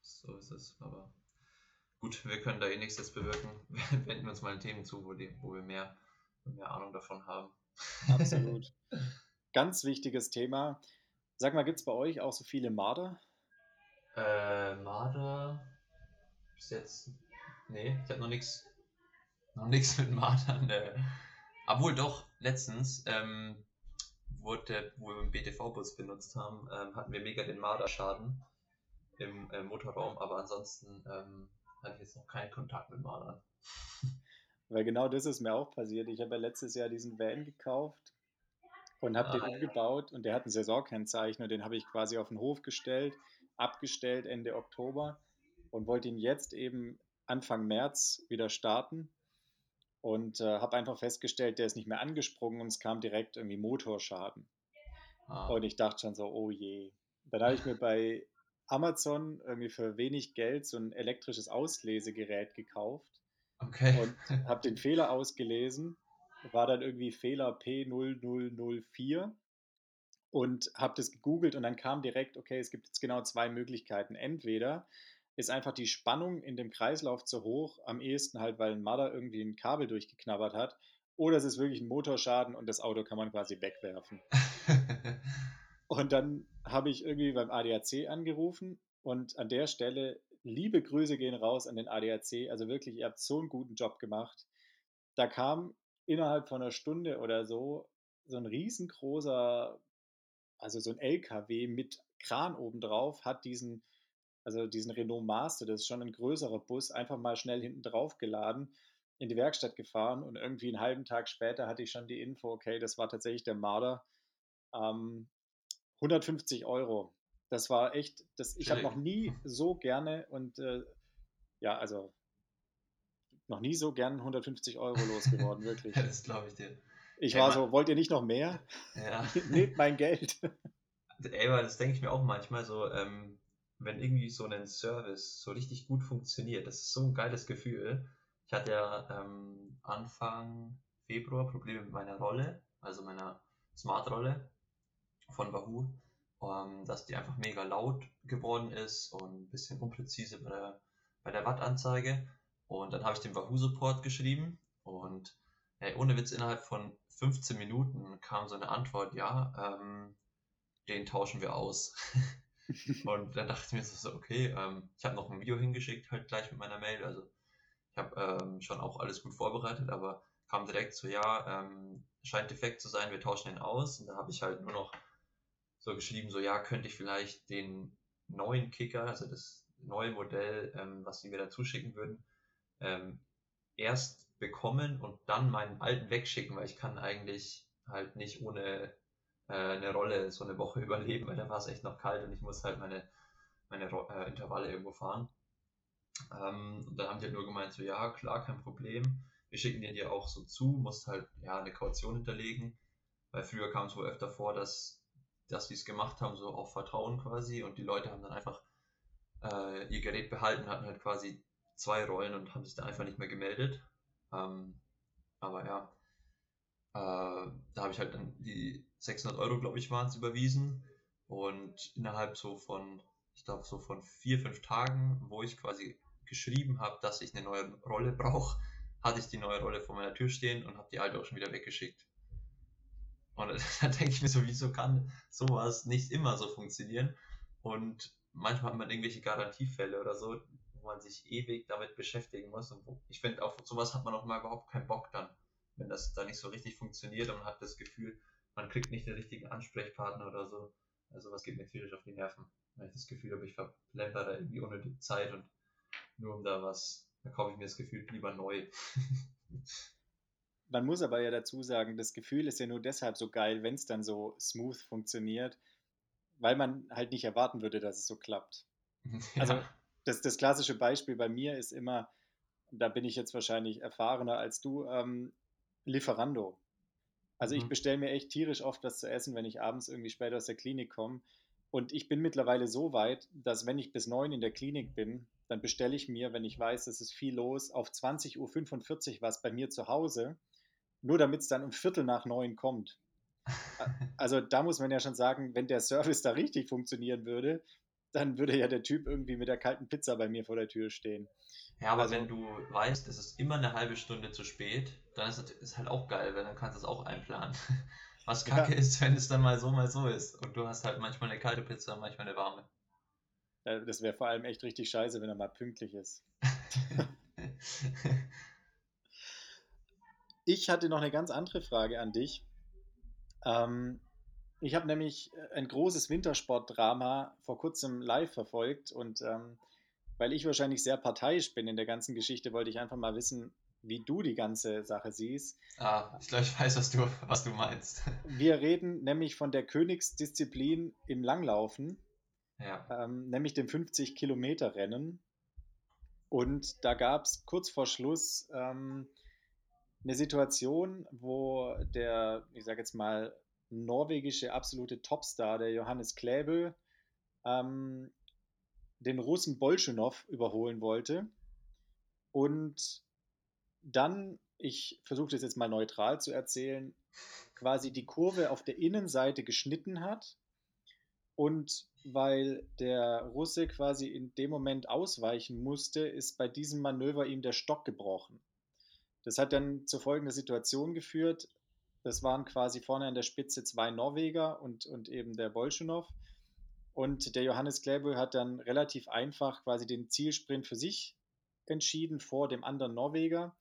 so ist es. Aber gut, wir können da eh nichts jetzt bewirken. Wenden wir uns mal Themen zu, wo, die, wo wir mehr, mehr Ahnung davon haben. Absolut. Ganz wichtiges Thema. Sag mal, gibt es bei euch auch so viele Marder? Äh, Marder bis jetzt. Nee, ich habe noch nichts noch nichts mit Mardern. Äh, obwohl doch, letztens, ähm, wurde, wo wir den BTV-Bus benutzt haben, ähm, hatten wir mega den Marderschaden im äh, Motorraum, aber ansonsten ähm, hatte ich jetzt noch keinen Kontakt mit Mardern. Weil genau das ist mir auch passiert. Ich habe ja letztes Jahr diesen Van gekauft und habe ah, den umgebaut und der hat ein Saisonkennzeichen und den habe ich quasi auf den Hof gestellt, abgestellt Ende Oktober und wollte ihn jetzt eben Anfang März wieder starten und äh, habe einfach festgestellt, der ist nicht mehr angesprungen und es kam direkt irgendwie Motorschaden. Ah. Und ich dachte schon so, oh je. Dann habe ich mir bei Amazon irgendwie für wenig Geld so ein elektrisches Auslesegerät gekauft okay. und habe den Fehler ausgelesen, war dann irgendwie Fehler P0004 und habe das gegoogelt und dann kam direkt, okay, es gibt jetzt genau zwei Möglichkeiten. Entweder ist einfach die Spannung in dem Kreislauf zu hoch, am ehesten halt, weil ein Marder irgendwie ein Kabel durchgeknabbert hat, oder es ist wirklich ein Motorschaden und das Auto kann man quasi wegwerfen. und dann habe ich irgendwie beim ADAC angerufen und an der Stelle liebe Grüße gehen raus an den ADAC. Also wirklich, ihr habt so einen guten Job gemacht. Da kam innerhalb von einer Stunde oder so so ein riesengroßer, also so ein LKW mit Kran obendrauf, hat diesen also diesen Renault Master, das ist schon ein größerer Bus, einfach mal schnell hinten drauf geladen, in die Werkstatt gefahren und irgendwie einen halben Tag später hatte ich schon die Info, okay, das war tatsächlich der Marder. Ähm, 150 Euro. Das war echt, das, ich habe noch nie so gerne und äh, ja, also noch nie so gern 150 Euro losgeworden, wirklich. das glaube ich dir. Ich Ey, war so, wollt ihr nicht noch mehr? Ja. Nehmt mein Geld. Ey, das denke ich mir auch manchmal so, ähm, wenn irgendwie so ein Service so richtig gut funktioniert. Das ist so ein geiles Gefühl. Ich hatte ja ähm, Anfang Februar Probleme mit meiner Rolle, also meiner Smart-Rolle von Wahoo, ähm, dass die einfach mega laut geworden ist und ein bisschen unpräzise bei der, bei der Watt-Anzeige. Und dann habe ich den Wahoo-Support geschrieben und ey, ohne Witz, innerhalb von 15 Minuten kam so eine Antwort, ja, ähm, den tauschen wir aus. Und dann dachte ich mir so, okay, ähm, ich habe noch ein Video hingeschickt, halt gleich mit meiner Mail. Also ich habe ähm, schon auch alles gut vorbereitet, aber kam direkt so, ja, ähm, scheint defekt zu sein, wir tauschen den aus. Und da habe ich halt nur noch so geschrieben, so ja, könnte ich vielleicht den neuen Kicker, also das neue Modell, ähm, was sie mir da zuschicken würden, ähm, erst bekommen und dann meinen alten wegschicken, weil ich kann eigentlich halt nicht ohne äh, eine Rolle so eine Woche überleben, weil da war es echt noch kalt und ich muss halt meine, meine äh, Intervalle irgendwo fahren. Ähm, und dann haben die halt nur gemeint, so ja, klar, kein Problem. Wir schicken dir dir auch so zu, musst halt ja eine Kaution hinterlegen. Weil früher kam es wohl öfter vor, dass, dass die es gemacht haben, so auf Vertrauen quasi, und die Leute haben dann einfach äh, ihr Gerät behalten, hatten halt quasi zwei Rollen und haben sich dann einfach nicht mehr gemeldet. Ähm, aber ja, äh, da habe ich halt dann die 600 Euro, glaube ich, waren es überwiesen. Und innerhalb so von, ich glaube, so von vier, fünf Tagen, wo ich quasi geschrieben habe, dass ich eine neue Rolle brauche, hatte ich die neue Rolle vor meiner Tür stehen und habe die alte auch schon wieder weggeschickt. Und da denke ich mir so, wieso kann sowas nicht immer so funktionieren? Und manchmal hat man irgendwelche Garantiefälle oder so, wo man sich ewig damit beschäftigen muss. Und ich finde, auf sowas hat man auch mal überhaupt keinen Bock dann, wenn das da nicht so richtig funktioniert und man hat das Gefühl, man kriegt nicht den richtigen Ansprechpartner oder so. Also was geht mir tierisch auf die Nerven. Wenn ich das Gefühl habe, ich verplemper da irgendwie unnötig Zeit und nur um da was, da kaufe ich mir das Gefühl lieber neu. Man muss aber ja dazu sagen, das Gefühl ist ja nur deshalb so geil, wenn es dann so smooth funktioniert, weil man halt nicht erwarten würde, dass es so klappt. Ja. Also das, das klassische Beispiel bei mir ist immer, da bin ich jetzt wahrscheinlich erfahrener als du, ähm, Lieferando. Also ich Mhm. bestelle mir echt tierisch oft was zu essen, wenn ich abends irgendwie später aus der Klinik komme. Und ich bin mittlerweile so weit, dass wenn ich bis neun in der Klinik bin, dann bestelle ich mir, wenn ich weiß, es ist viel los, auf 20.45 Uhr was bei mir zu Hause, nur damit es dann um Viertel nach neun kommt. Also da muss man ja schon sagen, wenn der Service da richtig funktionieren würde, dann würde ja der Typ irgendwie mit der kalten Pizza bei mir vor der Tür stehen. Ja, aber Also- wenn du weißt, es ist immer eine halbe Stunde zu spät, dann ist es halt auch geil, weil dann kannst du es auch einplanen. Was Ja. kacke ist, wenn es dann mal so, mal so ist. Und du hast halt manchmal eine kalte Pizza, manchmal eine warme. Das wäre vor allem echt richtig scheiße, wenn er mal pünktlich ist. Ich hatte noch eine ganz andere Frage an dich. Ähm, ich habe nämlich äh, ein großes Wintersportdrama vor kurzem live verfolgt und ähm, weil ich wahrscheinlich sehr parteiisch bin in der ganzen Geschichte, wollte ich einfach mal wissen, wie du die ganze Sache siehst. Ah, ich glaube, ich weiß, was du, was du meinst. Wir reden nämlich von der Königsdisziplin im Langlaufen, Ja. ähm, nämlich dem 50-Kilometer-Rennen. Und da gab es kurz vor Schluss ähm, eine Situation, wo der, ich sage jetzt mal, norwegische absolute Topstar, der Johannes Kläbö, ähm, den Russen Bolschunow überholen wollte. Und dann, ich versuche das jetzt mal neutral zu erzählen, quasi die Kurve auf der Innenseite geschnitten hat. Und weil der Russe quasi in dem Moment ausweichen musste, ist bei diesem Manöver ihm der Stock gebrochen. Das hat dann zu folgender Situation geführt. Das waren quasi vorne an der Spitze zwei Norweger und, und eben der Bolschunow. Und der Johannes Kläbö hat dann relativ einfach quasi den Zielsprint für sich entschieden vor dem anderen Norweger.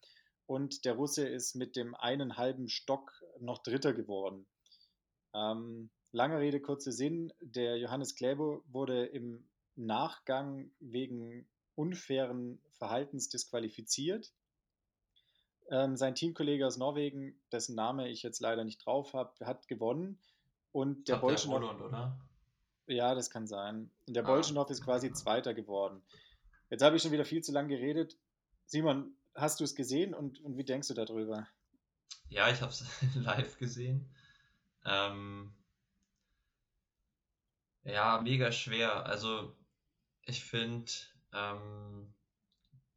Und der Russe ist mit dem einen halben Stock noch Dritter geworden. Ähm, lange Rede, kurzer Sinn. Der Johannes Kläbo wurde im Nachgang wegen unfairen Verhaltens disqualifiziert. Ähm, sein Teamkollege aus Norwegen, dessen Name ich jetzt leider nicht drauf habe, hat gewonnen. Und der oder? ja, das kann sein. Und der Ah. Bolschunow ist quasi Zweiter geworden. Jetzt habe ich schon wieder viel zu lang geredet. Simon, hast du es gesehen und, und wie denkst du darüber? Ja, ich habe es live gesehen. Ähm, ja, mega schwer. Also, ich finde, ähm,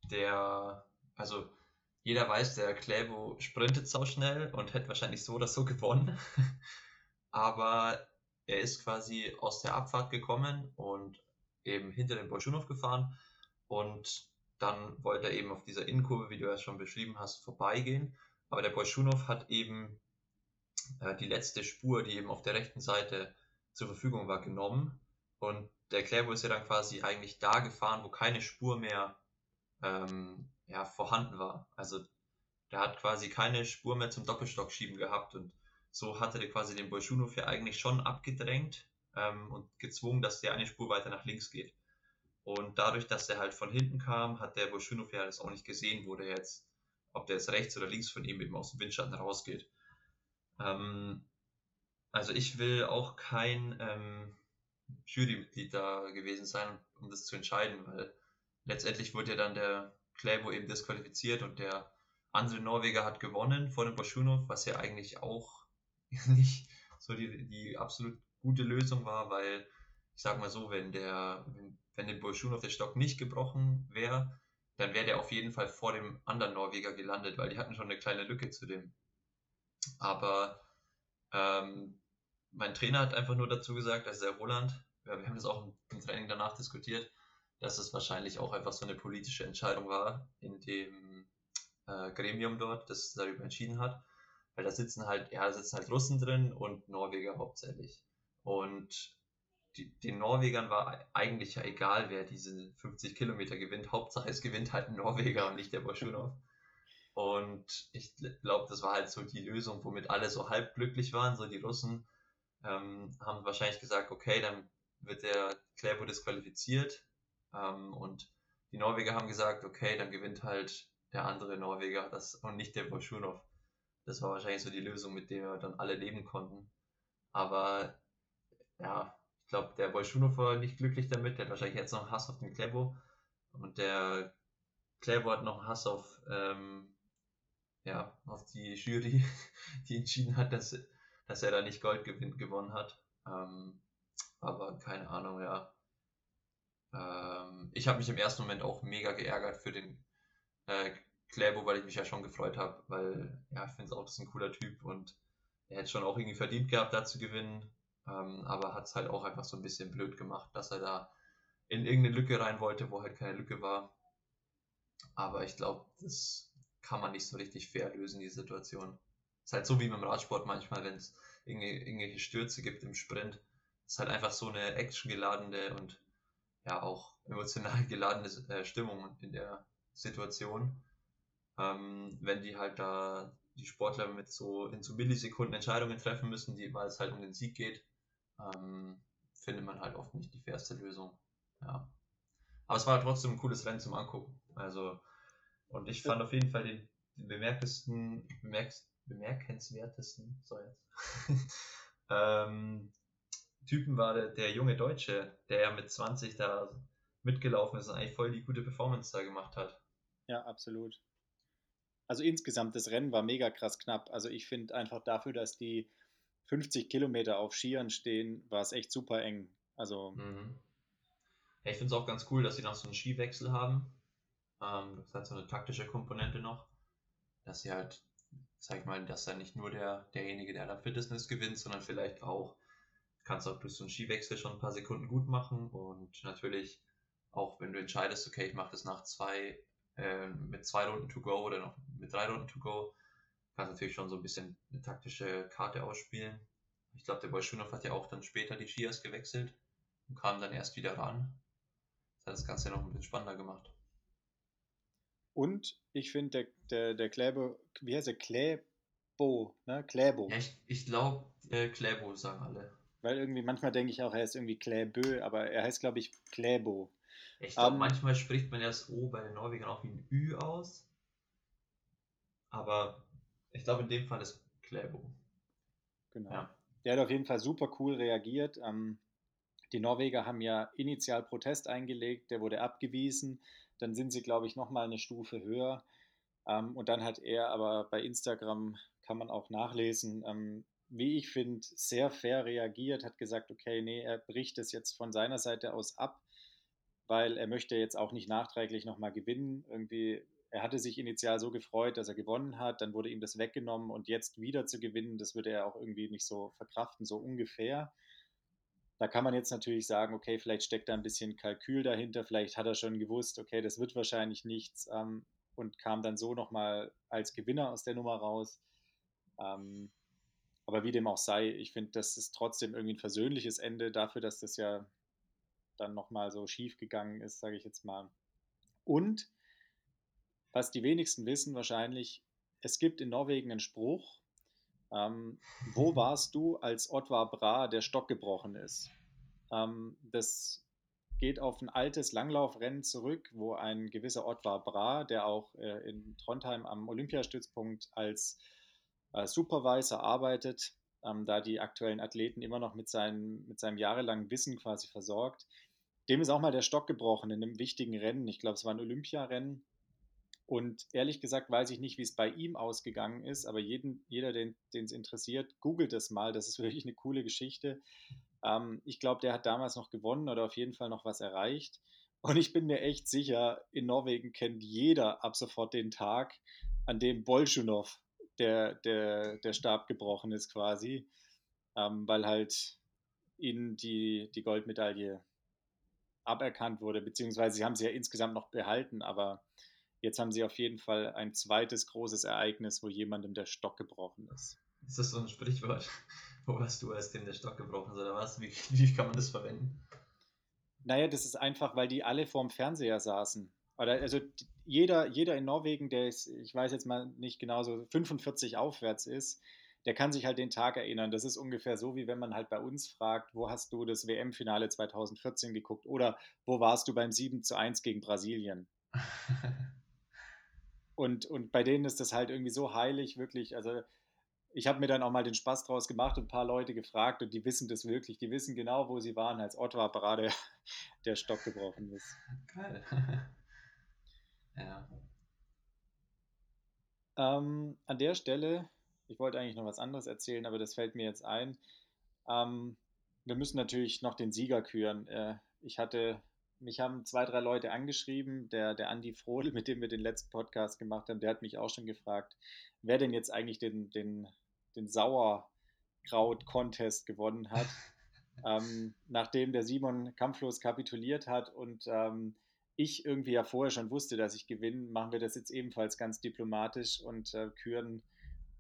der, also jeder weiß, der Kläbo sprintet so schnell und hätte wahrscheinlich so oder so gewonnen. Aber er ist quasi aus der Abfahrt gekommen und eben hinter den Bolschunow gefahren und dann wollte er eben auf dieser Innenkurve, wie du ja schon beschrieben hast, vorbeigehen. Aber der Bolschunow hat eben äh, die letzte Spur, die eben auf der rechten Seite zur Verfügung war, genommen. Und der Kläbo ist ja dann quasi eigentlich da gefahren, wo keine Spur mehr ähm, ja, vorhanden war. Also der hat quasi keine Spur mehr zum Doppelstock schieben gehabt und so hatte der quasi den Bolschunow ja eigentlich schon abgedrängt ähm, und gezwungen, dass der eine Spur weiter nach links geht. Und dadurch, dass der halt von hinten kam, hat der Bolschunow ja das auch nicht gesehen, wo der jetzt, ob der jetzt rechts oder links von ihm eben aus dem Windschatten rausgeht. Ähm, also ich will auch kein ähm, Jurymitglied da gewesen sein, um das zu entscheiden, weil letztendlich wurde ja dann der Kläbo eben disqualifiziert und der andere Norweger hat gewonnen vor dem Bolschunow, was ja eigentlich auch nicht so die, die absolut gute Lösung war, weil ich sag mal so, wenn der, wenn, dem Bolschunow der Stock nicht gebrochen wäre, dann wäre der auf jeden Fall vor dem anderen Norweger gelandet, weil die hatten schon eine kleine Lücke zu dem. Aber ähm, mein Trainer hat einfach nur dazu gesagt, dass der Roland, ja, wir haben das auch im Training danach diskutiert, dass es wahrscheinlich auch einfach so eine politische Entscheidung war in dem äh, Gremium dort, das darüber entschieden hat. Weil da sitzen halt, ja, da sitzen halt Russen drin und Norweger hauptsächlich. Und die, den Norwegern war eigentlich ja egal, wer diese 50 Kilometer gewinnt. Hauptsache es gewinnt halt ein Norweger und nicht der Bolschunow. Und ich glaube, das war halt so die Lösung, womit alle so halb glücklich waren. So die Russen ähm, haben wahrscheinlich gesagt, okay, dann wird der Kläbo disqualifiziert. Ähm, und die Norweger haben gesagt, okay, dann gewinnt halt der andere Norweger das, und nicht der Bolschunow. Das war wahrscheinlich so die Lösung, mit der dann alle leben konnten. Aber ja, ich glaube, der Bolschunow war nicht glücklich damit. Der hat wahrscheinlich jetzt noch Hass auf den Kläbo. Und der Kläbo hat noch Hass auf, ähm, ja, auf die Jury, die entschieden hat, dass, dass er da nicht Gold gewinnt, gewonnen hat. Ähm, aber keine Ahnung, ja. Ähm, ich habe mich im ersten Moment auch mega geärgert für den äh, weil ich mich ja schon gefreut habe, weil ja, ich finde es auch, das ist ein cooler Typ und er hätte schon auch irgendwie verdient gehabt, da zu gewinnen, ähm, aber hat es halt auch einfach so ein bisschen blöd gemacht, dass er da in irgendeine Lücke rein wollte, wo halt keine Lücke war. Aber ich glaube, das kann man nicht so richtig fair lösen, die Situation. Ist halt so wie beim Radsport manchmal, wenn es irgendwelche Stürze gibt im Sprint. Ist halt einfach so eine actiongeladene und ja auch emotional geladene äh, Stimmung in der Situation. Ähm, wenn die halt da die Sportler mit so in so Millisekunden Entscheidungen treffen müssen, die, weil es halt um den Sieg geht, ähm, findet man halt oft nicht die fairste Lösung. Ja. Aber es war trotzdem ein cooles Rennen zum Angucken. Also, und ich fand auf jeden Fall den, den bemerktesten, bemerk, bemerkenswertesten, so jetzt, ähm, Typen war der, der junge Deutsche, der ja mit 20 da mitgelaufen ist und eigentlich voll die gute Performance da gemacht hat. Ja, absolut. Also insgesamt, das Rennen war mega krass knapp. Also ich finde einfach dafür, dass die 50 Kilometer auf Skiern stehen, war es echt super eng. Also. Mhm. Ja, ich finde es auch ganz cool, dass sie noch so einen Skiwechsel haben. Ähm, das hat so eine taktische Komponente noch, dass sie halt, sag ich mal, dass da nicht nur der, derjenige, der da Fitness gewinnt, sondern vielleicht auch, kannst auch durch so einen Skiwechsel schon ein paar Sekunden gut machen und natürlich auch, wenn du entscheidest, okay, ich mache das nach zwei, äh, mit zwei Runden to go oder noch mit drei Runden to go, kannst natürlich schon so ein bisschen eine taktische Karte ausspielen. Ich glaube, der Bolschunow hat ja auch dann später die Skiers gewechselt und kam dann erst wieder ran. Das hat das Ganze noch ein bisschen spannender gemacht. Und ich finde, der, der, der Kläbo, wie heißt er? Kläbo, ne? Kläbo. Ja, ich, ich glaube, äh, Kläbo sagen alle. Weil irgendwie, manchmal denke ich auch, er ist irgendwie Kläbö, aber er heißt, glaube ich, Kläbo. Ich glaube, um, ähm, manchmal spricht man ja das O bei den Norwegern auch wie ein Ü aus. Aber ich glaube, in dem Fall ist Kläbo. Genau. Ja. Der hat auf jeden Fall super cool reagiert. Ähm, die Norweger haben ja initial Protest eingelegt, der wurde abgewiesen. Dann sind sie, glaube ich, nochmal eine Stufe höher. Ähm, und dann hat er aber bei Instagram, kann man auch nachlesen, ähm, wie ich finde, sehr fair reagiert, hat gesagt, okay, nee, er bricht es jetzt von seiner Seite aus ab, weil er möchte jetzt auch nicht nachträglich nochmal gewinnen. Irgendwie, er hatte sich initial so gefreut, dass er gewonnen hat, dann wurde ihm das weggenommen und jetzt wieder zu gewinnen, das würde er auch irgendwie nicht so verkraften, so ungefähr. Da kann man jetzt natürlich sagen, okay, vielleicht steckt da ein bisschen Kalkül dahinter, vielleicht hat er schon gewusst, okay, das wird wahrscheinlich nichts ähm, und kam dann so nochmal als Gewinner aus der Nummer raus. Ähm, aber wie dem auch sei, ich finde, das ist trotzdem irgendwie ein versöhnliches Ende dafür, dass das ja dann nochmal so schief gegangen ist, sage ich jetzt mal. Und was die wenigsten wissen wahrscheinlich, es gibt in Norwegen einen Spruch, ähm, wo warst du, als Ottvar Bra der Stock gebrochen ist? Ähm, das geht auf ein altes Langlaufrennen zurück, wo ein gewisser Ottvar Bra, der auch äh, in Trondheim am Olympiastützpunkt als äh, Supervisor arbeitet, ähm, da die aktuellen Athleten immer noch mit, seinem, mit seinem jahrelangen Wissen quasi versorgt. Dem ist auch mal der Stock gebrochen in einem wichtigen Rennen. Ich glaube, es war ein Olympiarennen. Und ehrlich gesagt weiß ich nicht, wie es bei ihm ausgegangen ist, aber jeden, jeder, den es interessiert, googelt es mal. Das ist wirklich eine coole Geschichte. Ähm, ich glaube, der hat damals noch gewonnen oder auf jeden Fall noch was erreicht. Und ich bin mir echt sicher, in Norwegen kennt jeder ab sofort den Tag, an dem Bolschunow der, der, der Stab gebrochen ist quasi, ähm, weil halt ihnen die, die Goldmedaille aberkannt wurde, beziehungsweise sie haben sie ja insgesamt noch behalten, aber jetzt haben sie auf jeden Fall ein zweites großes Ereignis, wo jemandem der Stock gebrochen ist. Ist das so ein Sprichwort? Wo warst du, als dem der Stock gebrochen ist, oder was? Wie, wie kann man das verwenden? Naja, das ist einfach, weil die alle vorm Fernseher saßen. Oder also jeder, jeder in Norwegen, der ist, ich weiß jetzt mal nicht genau so 45 aufwärts ist, der kann sich halt den Tag erinnern. Das ist ungefähr so, wie wenn man halt bei uns fragt, wo hast du das WM-Finale 2014 geguckt oder wo warst du beim 7 zu 1 gegen Brasilien? und, und bei denen ist das halt irgendwie so heilig, wirklich. Also ich habe mir dann auch mal den Spaß draus gemacht und ein paar Leute gefragt und die wissen das wirklich. Die wissen genau, wo sie waren, als Ottawa gerade der Stock gebrochen ist. Geil. Ja. Ähm, an der Stelle, ich wollte eigentlich noch was anderes erzählen, aber das fällt mir jetzt ein. Ähm, wir müssen natürlich noch den Sieger küren. Äh, ich hatte, mich haben zwei, drei Leute angeschrieben. Der, der Andi Frohl, mit dem wir den letzten Podcast gemacht haben, der hat mich auch schon gefragt, wer denn jetzt eigentlich den, den, den Sauerkraut-Contest gewonnen hat. ähm, nachdem der Simon kampflos kapituliert hat und ähm, ich irgendwie ja vorher schon wusste, dass ich gewinne, machen wir das jetzt ebenfalls ganz diplomatisch und äh, küren,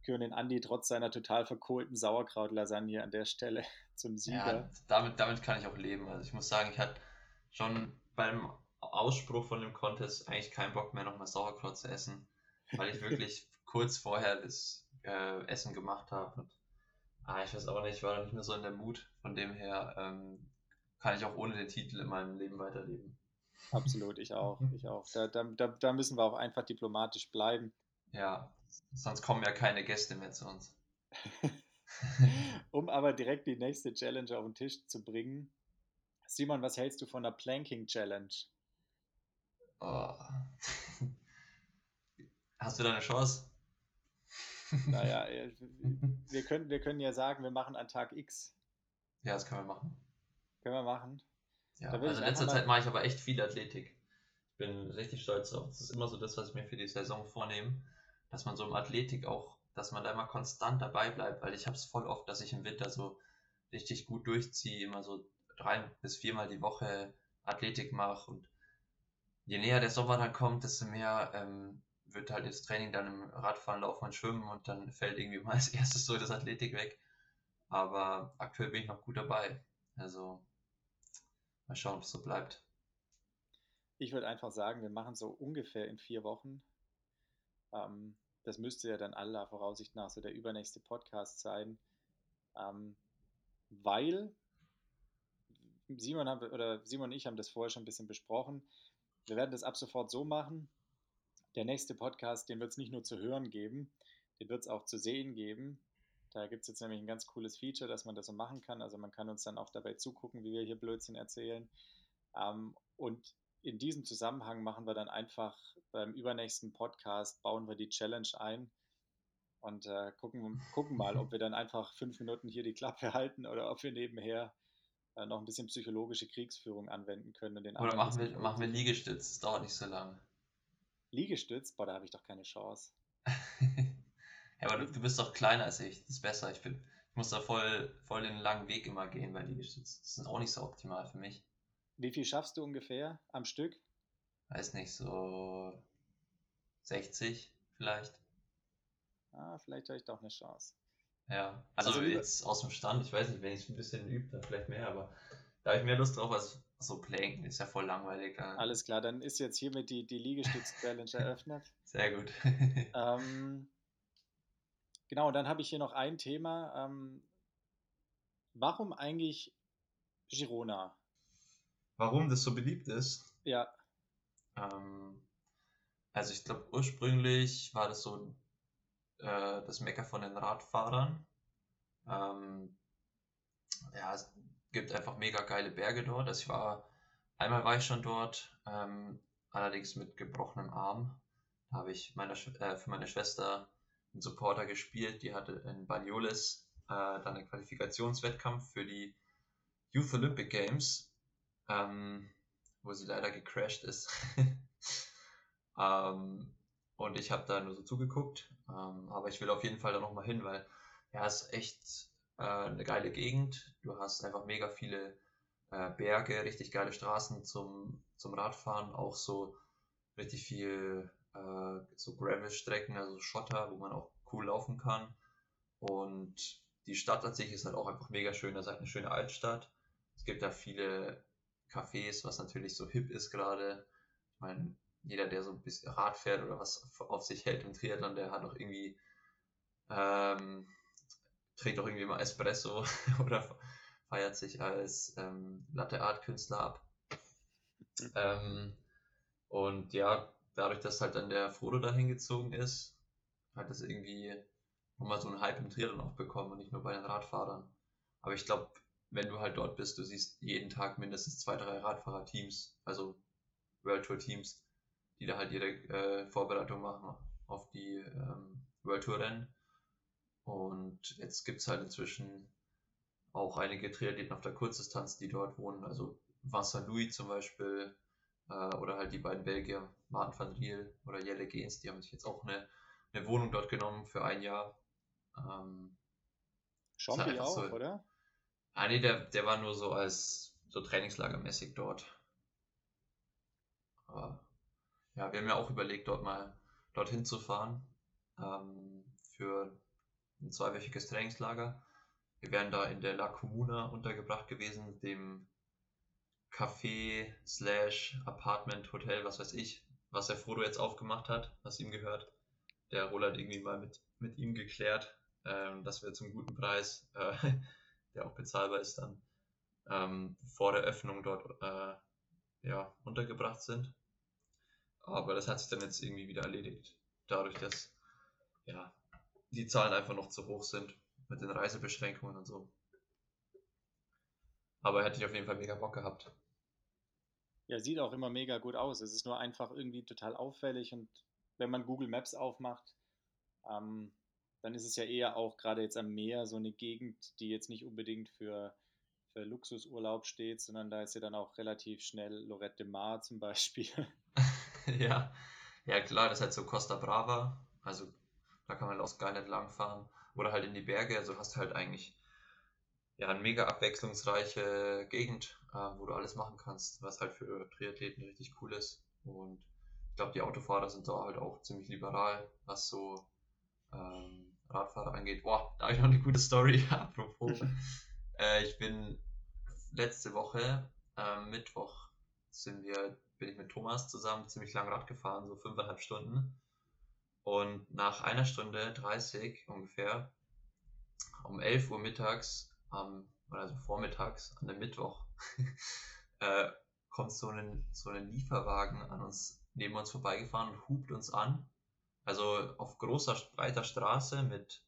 küren den Andi trotz seiner total verkohlten Sauerkrautlasagne an der Stelle zum Sieger. Ja, damit, damit kann ich auch leben. Also ich muss sagen, ich hatte schon beim Ausspruch von dem Contest eigentlich keinen Bock mehr, nochmal Sauerkraut zu essen, weil ich wirklich kurz vorher das äh, Essen gemacht habe. Und ah, ich weiß auch nicht, ich war da nicht mehr so in der Mut. Von dem her ähm, kann ich auch ohne den Titel in meinem Leben weiterleben. Absolut, ich auch, ich auch. Da, da, da, da müssen wir auch einfach diplomatisch bleiben. Ja, sonst kommen ja keine Gäste mehr zu uns. um aber direkt die nächste Challenge auf den Tisch zu bringen. Simon, was hältst du von der Planking Challenge? Oh. Hast du da eine Chance? Naja, äh, wir können, wir können ja sagen, wir machen an Tag X. Ja, das können wir machen. Können wir machen. Ja, also in letzter Zeit mache ich aber echt viel Athletik. Ich bin richtig stolz drauf. Das ist immer so das, was ich mir für die Saison vornehme, dass man so im Athletik auch, dass man da immer konstant dabei bleibt, weil ich habe es voll oft, dass ich im Winter so richtig gut durchziehe, immer so drei bis viermal die Woche Athletik mache und je näher der Sommer dann kommt, desto mehr ähm, wird halt das Training dann im Radfahren, Laufen und Schwimmen und dann fällt irgendwie mal als erstes so das Athletik weg. Aber aktuell bin ich noch gut dabei. Also Mal schauen, ob es so bleibt. Ich würde einfach sagen, wir machen so ungefähr in vier Wochen. Ähm, das müsste ja dann aller Voraussicht nach so der übernächste Podcast sein. Ähm, weil Simon, haben, oder Simon und ich haben das vorher schon ein bisschen besprochen. Wir werden das ab sofort so machen. Der nächste Podcast, den wird es nicht nur zu hören geben, den wird es auch zu sehen geben. Da gibt es jetzt nämlich ein ganz cooles Feature, dass man das so machen kann. Also man kann uns dann auch dabei zugucken, wie wir hier Blödsinn erzählen. Ähm, und in diesem Zusammenhang machen wir dann einfach beim übernächsten Podcast, bauen wir die Challenge ein und äh, gucken, gucken mal, ob wir dann einfach fünf Minuten hier die Klappe halten oder ob wir nebenher äh, noch ein bisschen psychologische Kriegsführung anwenden können. Und den oder machen wir, machen wir Liegestütz, das dauert nicht so lange. Liegestütz? Boah, da habe ich doch keine Chance. Ja, aber du, du bist doch kleiner als ich. Das ist besser. Ich, bin, ich muss da voll, voll den langen Weg immer gehen bei Liegestütz. Das ist auch nicht so optimal für mich. Wie viel schaffst du ungefähr am Stück? Weiß nicht, so 60 vielleicht. Ah, vielleicht habe ich doch eine Chance. Ja, also, also jetzt aus dem Stand, ich weiß nicht, wenn ich es ein bisschen übe, dann vielleicht mehr, aber da habe ich mehr Lust drauf als so Planken, ist ja voll langweilig. Alles klar, dann ist jetzt hiermit die, die Liegestütz-Challenge eröffnet. Sehr gut. ähm, Genau, und dann habe ich hier noch ein Thema. Ähm, warum eigentlich Girona? Warum das so beliebt ist? Ja. Ähm, also ich glaube, ursprünglich war das so äh, das Mecker von den Radfahrern. Ähm, ja, es gibt einfach mega geile Berge dort. Also ich war, einmal war ich schon dort, ähm, allerdings mit gebrochenem Arm. Da habe ich meiner, äh, für meine Schwester einen Supporter gespielt, die hatte in Banyoles äh, dann einen Qualifikationswettkampf für die Youth Olympic Games, ähm, wo sie leider gecrashed ist. ähm, und ich habe da nur so zugeguckt, ähm, aber ich will auf jeden Fall da nochmal hin, weil ja, es ist echt äh, eine geile Gegend. Du hast einfach mega viele äh, Berge, richtig geile Straßen zum, zum Radfahren, auch so richtig viel äh, so Gravel-Strecken, also Schotter, wo man auch cool laufen kann. Und die Stadt an sich ist halt auch einfach mega schön. Das ist halt eine schöne Altstadt. Es gibt da viele Cafés, was natürlich so hip ist gerade. Ich meine, jeder, der so ein bisschen Rad fährt oder was auf sich hält im Triathlon, der hat auch irgendwie, ähm, trinkt auch irgendwie mal Espresso oder feiert sich als ähm, Latte Art Künstler ab. Ähm, und ja, dadurch, dass halt dann der Frodo dahin gezogen ist, hat das irgendwie nochmal so einen Hype im Triathlon auch bekommen und nicht nur bei den Radfahrern. Aber ich glaube, wenn du halt dort bist, du siehst jeden Tag mindestens zwei, drei Radfahrer-Teams, also World Tour Teams, die da halt ihre äh, Vorbereitung machen auf die ähm, World Tour Rennen. Und jetzt gibt es halt inzwischen auch einige Triathleten auf der Kurzdistanz, die dort wohnen. Also Vincent Louis zum Beispiel äh, oder halt die beiden Belgier, Martin van Riel oder Jelle Gens, die haben sich jetzt auch eine, eine Wohnung dort genommen für ein Jahr. Ähm, Schompi halt auch, so, oder? Ah nee, der, der war nur so als so trainingslagermäßig dort. Aber ja, wir haben ja auch überlegt, dort mal dorthin zu fahren ähm, für ein zweiwöchiges Trainingslager. Wir wären da in der La Comuna untergebracht gewesen, dem Café slash Apartment Hotel, was weiß ich, was der Frodo jetzt aufgemacht hat, was ihm gehört. Der Roland irgendwie mal mit, mit ihm geklärt, ähm, dass wir zum guten Preis, äh, der auch bezahlbar ist, dann ähm, vor der Öffnung dort äh, ja, untergebracht sind. Aber das hat sich dann jetzt irgendwie wieder erledigt. Dadurch, dass ja, die Zahlen einfach noch zu hoch sind mit den Reisebeschränkungen und so. Aber hätte ich auf jeden Fall mega Bock gehabt. Ja, sieht auch immer mega gut aus. Es ist nur einfach irgendwie total auffällig und wenn man Google Maps aufmacht, ähm, dann ist es ja eher auch gerade jetzt am Meer so eine Gegend, die jetzt nicht unbedingt für, für Luxusurlaub steht, sondern da ist ja dann auch relativ schnell Lorette de Mar zum Beispiel. ja, ja klar, das ist halt so Costa Brava, also da kann man auch geil entlang fahren oder halt in die Berge, also hast halt eigentlich ja, eine mega abwechslungsreiche Gegend, äh, wo du alles machen kannst, was halt für Triathleten richtig cool ist. Und ich glaube, die Autofahrer sind da halt auch ziemlich liberal, was so ähm, Radfahrer angeht. Boah, da habe ich noch eine gute Story, apropos. äh, ich bin letzte Woche, äh, Mittwoch, sind wir, bin ich mit Thomas zusammen ziemlich lang Rad gefahren, so fünfeinhalb Stunden. Und nach einer Stunde 30 ungefähr, um 11 Uhr mittags am, also vormittags, an dem Mittwoch, äh, kommt so ein, so ein Lieferwagen an uns, neben uns vorbeigefahren und hupt uns an. Also auf großer, breiter Straße mit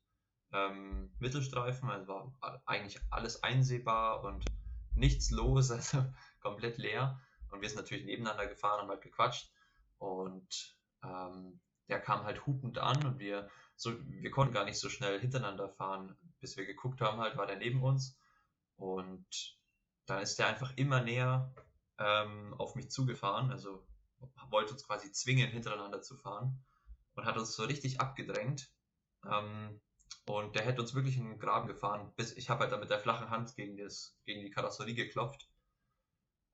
ähm, Mittelstreifen, also war eigentlich alles einsehbar und nichts los, also komplett leer. Und wir sind natürlich nebeneinander gefahren, haben halt gequatscht. Und ähm, der kam halt hupend an und wir, so, wir konnten gar nicht so schnell hintereinander fahren, bis wir geguckt haben, halt war der neben uns. Und dann ist der einfach immer näher ähm, auf mich zugefahren, also wollte uns quasi zwingen, hintereinander zu fahren und hat uns so richtig abgedrängt. Ähm, und der hätte uns wirklich in den Graben gefahren, bis ich habe halt dann mit der flachen Hand gegen, das, gegen die Karosserie geklopft,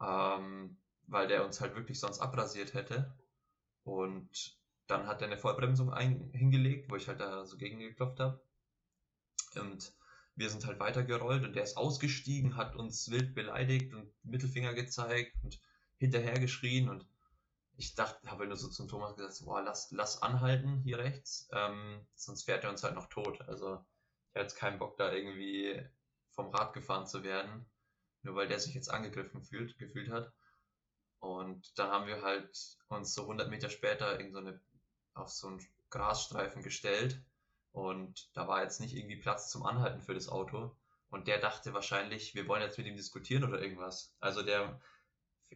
ähm, weil der uns halt wirklich sonst abrasiert hätte. Und dann hat er eine Vollbremsung ein, hingelegt, wo ich halt da so gegen geklopft habe. Und wir sind halt weitergerollt und der ist ausgestiegen, hat uns wild beleidigt und Mittelfinger gezeigt und hinterher geschrien und ich dachte, habe nur so zum Thomas gesagt, boah, lass, lass anhalten hier rechts, ähm, sonst fährt er uns halt noch tot. Also ich habe jetzt keinen Bock da irgendwie vom Rad gefahren zu werden, nur weil der sich jetzt angegriffen fühlt, gefühlt hat. Und dann haben wir halt uns so 100 Meter später irgend so eine, auf so einen Grasstreifen gestellt und da war jetzt nicht irgendwie Platz zum Anhalten für das Auto. Und der dachte wahrscheinlich, wir wollen jetzt mit ihm diskutieren oder irgendwas. Also der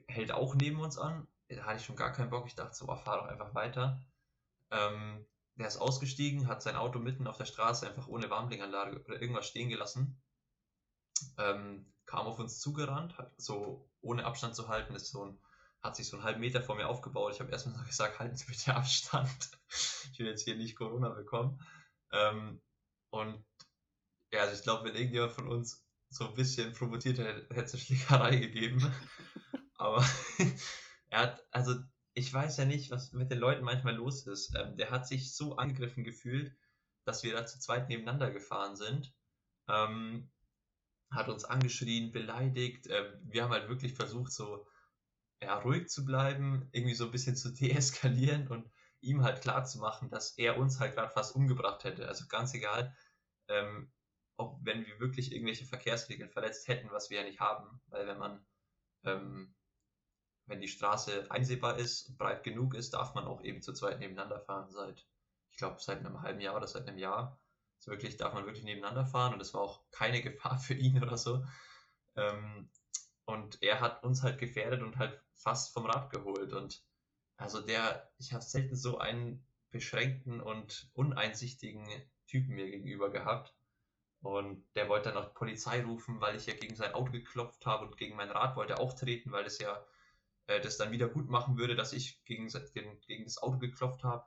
hält auch neben uns an. Da hatte ich schon gar keinen Bock. Ich dachte so, oh, fahr doch einfach weiter. Ähm, der ist ausgestiegen, hat sein Auto mitten auf der Straße einfach ohne Warnblinkanlage oder irgendwas stehen gelassen. Ähm, kam auf uns zugerannt, hat so ohne Abstand zu halten, ist so ein, hat sich so einen halben Meter vor mir aufgebaut. Ich habe erstmal gesagt, halten Sie bitte Abstand. ich will jetzt hier nicht Corona bekommen. Ähm, und ja, also ich glaube, wenn irgendjemand von uns so ein bisschen provoziert hätte, hätte es eine Schlägerei gegeben. Aber er hat, also ich weiß ja nicht, was mit den Leuten manchmal los ist. Ähm, der hat sich so angegriffen gefühlt, dass wir da zu zweit nebeneinander gefahren sind. Ähm, hat uns angeschrien, beleidigt. Ähm, wir haben halt wirklich versucht, so ja, ruhig zu bleiben, irgendwie so ein bisschen zu deeskalieren und ihm halt klar zu machen, dass er uns halt gerade fast umgebracht hätte. Also ganz egal, ähm, auch wenn wir wirklich irgendwelche Verkehrsregeln verletzt hätten, was wir ja nicht haben, weil wenn man, ähm, wenn die Straße einsehbar ist und breit genug ist, darf man auch eben zu zweit nebeneinander fahren seit, ich glaube, seit einem halben Jahr oder seit einem Jahr. Also wirklich, darf man wirklich nebeneinander fahren und es war auch keine Gefahr für ihn oder so. Ähm, und er hat uns halt gefährdet und halt fast vom Rad geholt und also der, ich habe selten so einen beschränkten und uneinsichtigen Typen mir gegenüber gehabt. Und der wollte dann auch Polizei rufen, weil ich ja gegen sein Auto geklopft habe und gegen mein Rad wollte auch treten, weil es ja äh, das dann wieder gut machen würde, dass ich gegen, gegen, gegen das Auto geklopft habe.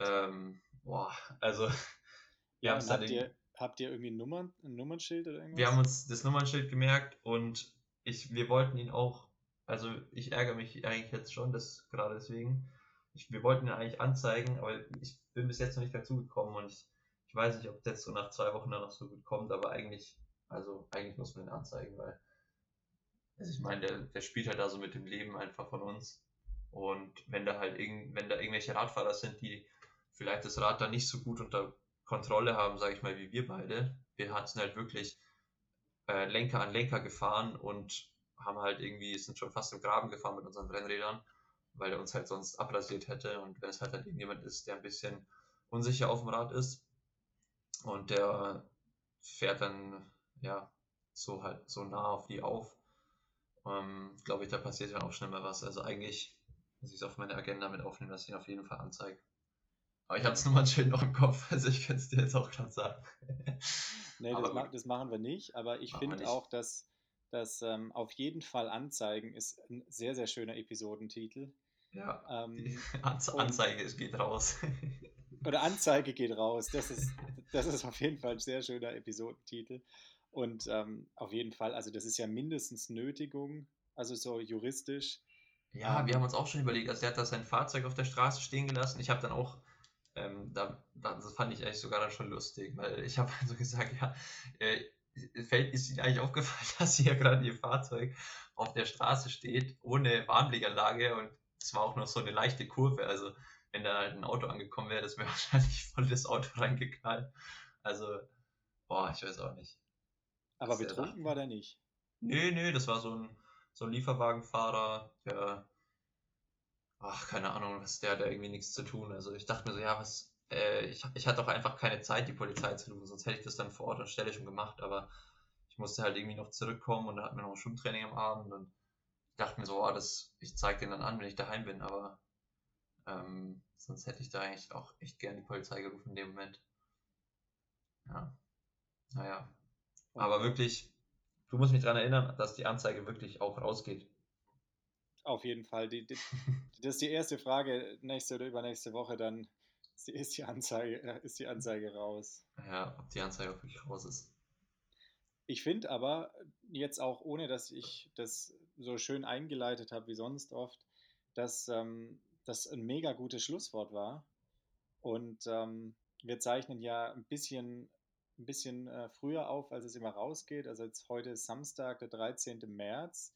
Ähm, boah, also wir ja, haben habt, ihr, habt ihr irgendwie ein, Nummern, ein Nummernschild oder irgendwas? Wir haben uns das Nummernschild gemerkt und ich, wir wollten ihn auch, also ich ärgere mich eigentlich jetzt schon, das gerade deswegen. Ich, wir wollten ihn eigentlich anzeigen, aber ich bin bis jetzt noch nicht dazu gekommen und ich, ich weiß nicht, ob das so nach zwei Wochen dann noch so gut kommt, aber eigentlich, also eigentlich muss man ihn anzeigen, weil also ich meine, der, der spielt halt da so mit dem Leben einfach von uns. Und wenn da halt irgend, wenn da irgendwelche Radfahrer sind, die vielleicht das Rad da nicht so gut unter Kontrolle haben, sage ich mal, wie wir beide, wir hatten halt wirklich äh, Lenker an Lenker gefahren und haben halt irgendwie, sind schon fast im Graben gefahren mit unseren Rennrädern, weil er uns halt sonst abrasiert hätte. Und wenn es halt, halt irgendjemand ist, der ein bisschen unsicher auf dem Rad ist und der fährt dann ja so halt so nah auf die auf, ähm, glaube ich, da passiert ja auch schnell mal was. Also eigentlich muss ich es auf meine Agenda mit aufnehmen, dass ich ihn auf jeden Fall anzeige. Aber ich habe es nur schön noch im Kopf, also ich kann es dir jetzt auch gerade sagen. nee, das, ma das, machen wir nicht, aber ich finde auch, dass das ähm, auf jeden Fall Anzeigen ist ein sehr, sehr schöner Episodentitel. Ja, ähm, Anze Anzeige es geht raus. oder Anzeige geht raus, das ist, das ist auf jeden Fall ein sehr schöner Episodentitel. Und ähm, auf jeden Fall, also das ist ja mindestens Nötigung, also so juristisch. Ja, wir haben uns auch schon überlegt, also er hat da sein Fahrzeug auf der Straße stehen gelassen. Ich habe dann auch, ähm, da, das fand ich eigentlich sogar dann schon lustig, weil ich habe also gesagt, ja, äh, fällt, ist Ihnen eigentlich aufgefallen, dass hier gerade Ihr Fahrzeug auf der Straße steht, ohne Warnblickanlage und es war auch noch so eine leichte Kurve, also wenn da halt ein Auto angekommen wäre, das wäre wahrscheinlich voll das Auto reingeknallt. Also, boah, ich weiß auch nicht. Aber betrunken war der nicht. Nee, nee, das war so ein, so ein Lieferwagenfahrer, der, ach, keine Ahnung, was der, der irgendwie nichts zu tun. Also ich dachte mir so, ja, was, äh, ich, ich hatte auch einfach keine Zeit, die Polizei zu rufen, sonst hätte ich das dann vor Ort an Stelle schon gemacht, aber ich musste halt irgendwie noch zurückkommen und da hatten wir noch ein Schwimmtraining am Abend und ich dachte mir so, oh, das, ich zeige den dann an, wenn ich daheim bin, aber ähm, sonst hätte ich da eigentlich auch echt gern die Polizei gerufen in dem Moment. Ja. Naja, aber wirklich, du musst mich daran erinnern, dass die Anzeige wirklich auch rausgeht. Auf jeden Fall. Die, die, das ist die erste Frage, nächste oder übernächste Woche, dann ist die Anzeige, äh, ist die Anzeige raus. Ja, ob die Anzeige wirklich raus ist. Ich finde aber, jetzt auch ohne, dass ich das so schön eingeleitet habe wie sonst oft, dass ähm, das ein mega gutes Schlusswort war. Und ähm, wir zeichnen ja ein bisschen ein bisschen äh, früher auf, als es immer rausgeht. Also jetzt heute ist Samstag, der 13. März.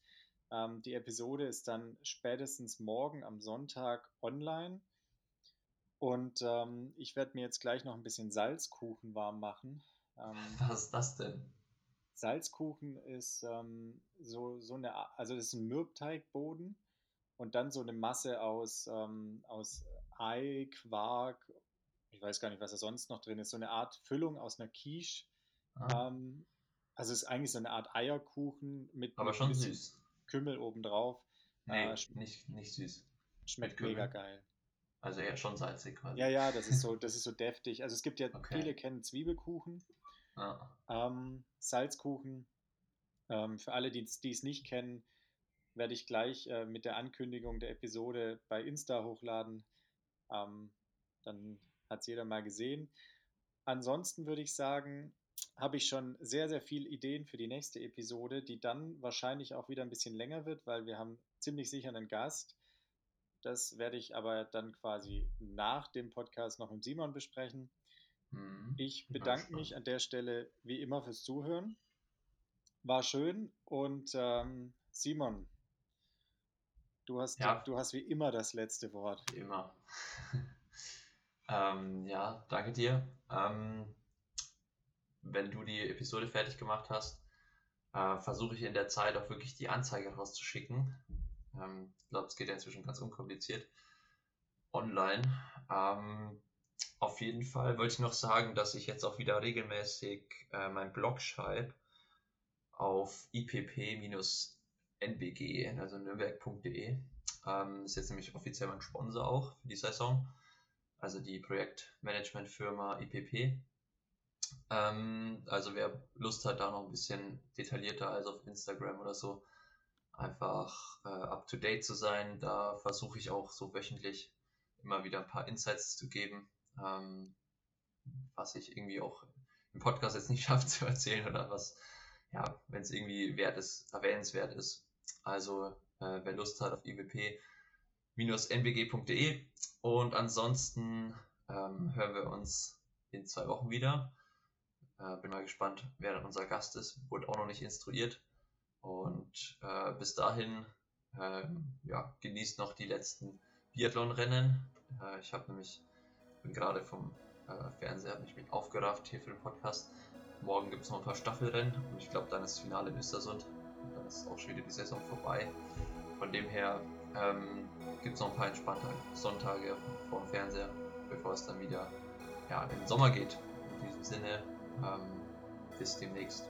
Ähm, die Episode ist dann spätestens morgen am Sonntag online. Und ähm, ich werde mir jetzt gleich noch ein bisschen Salzkuchen warm machen. Ähm, Was ist das denn? Salzkuchen ist ähm, so, so eine, also das ist ein Mürbteigboden und dann so eine Masse aus, ähm, aus Ei, Quark ich weiß gar nicht, was da sonst noch drin ist, so eine Art Füllung aus einer Quiche. Ah. Ähm, also es ist eigentlich so eine Art Eierkuchen mit, Aber schon süß. Kümmel obendrauf. Nee, äh, nicht, nicht süß. Schmeckt mega geil. Also eher schon salzig quasi. Ja, ja, das ist so, das ist so deftig. Also es gibt ja, okay. viele kennen Zwiebelkuchen, ah. ähm, Salzkuchen. Ähm, für alle, die es nicht kennen, werde ich gleich äh, mit der Ankündigung der Episode bei Insta hochladen. Ähm, dann hat es jeder mal gesehen. Ansonsten würde ich sagen, habe ich schon sehr, sehr viele Ideen für die nächste Episode, die dann wahrscheinlich auch wieder ein bisschen länger wird, weil wir haben ziemlich sicher einen Gast. Das werde ich aber dann quasi nach dem Podcast noch mit Simon besprechen. Mhm. Ich bedanke mich an der Stelle wie immer fürs Zuhören. War schön und ähm, Simon, du hast, ja. du hast wie immer das letzte Wort. Wie immer. Ähm, ja, danke dir. Ähm, wenn du die Episode fertig gemacht hast, äh, versuche ich in der Zeit auch wirklich die Anzeige rauszuschicken. Ähm, ich glaube, es geht ja inzwischen ganz unkompliziert. Online. Ähm, auf jeden Fall wollte ich noch sagen, dass ich jetzt auch wieder regelmäßig äh, meinen Blog schreibe auf ipp-nbg, also nürnberg.de. Ähm, ist jetzt nämlich offiziell mein Sponsor auch für die Saison. Also die Projektmanagementfirma IPP. Ähm, also wer Lust hat, da noch ein bisschen detaillierter als auf Instagram oder so, einfach äh, up to date zu sein. Da versuche ich auch so wöchentlich immer wieder ein paar Insights zu geben, ähm, was ich irgendwie auch im Podcast jetzt nicht schaffe zu erzählen oder was, ja, wenn es irgendwie wert ist, erwähnenswert ist. Also äh, wer Lust hat auf iwp-nbg.de und ansonsten ähm, hören wir uns in zwei Wochen wieder. Äh, bin mal gespannt, wer dann unser Gast ist. Wurde auch noch nicht instruiert. Und äh, bis dahin, äh, ja, genießt noch die letzten Biathlon-Rennen. Äh, ich habe nämlich, bin gerade vom äh, Fernseher, habe mich mit aufgerafft hier für den Podcast. Morgen gibt es noch ein paar Staffelrennen und ich glaube, dann ist das Finale in Östersund. Und dann ist auch schon wieder die Saison vorbei. Von dem her ähm, gibt es noch ein paar entspannte Sonntage vor dem Fernseher, bevor es dann wieder ja, in den Sommer geht. In diesem Sinne, ähm, bis demnächst.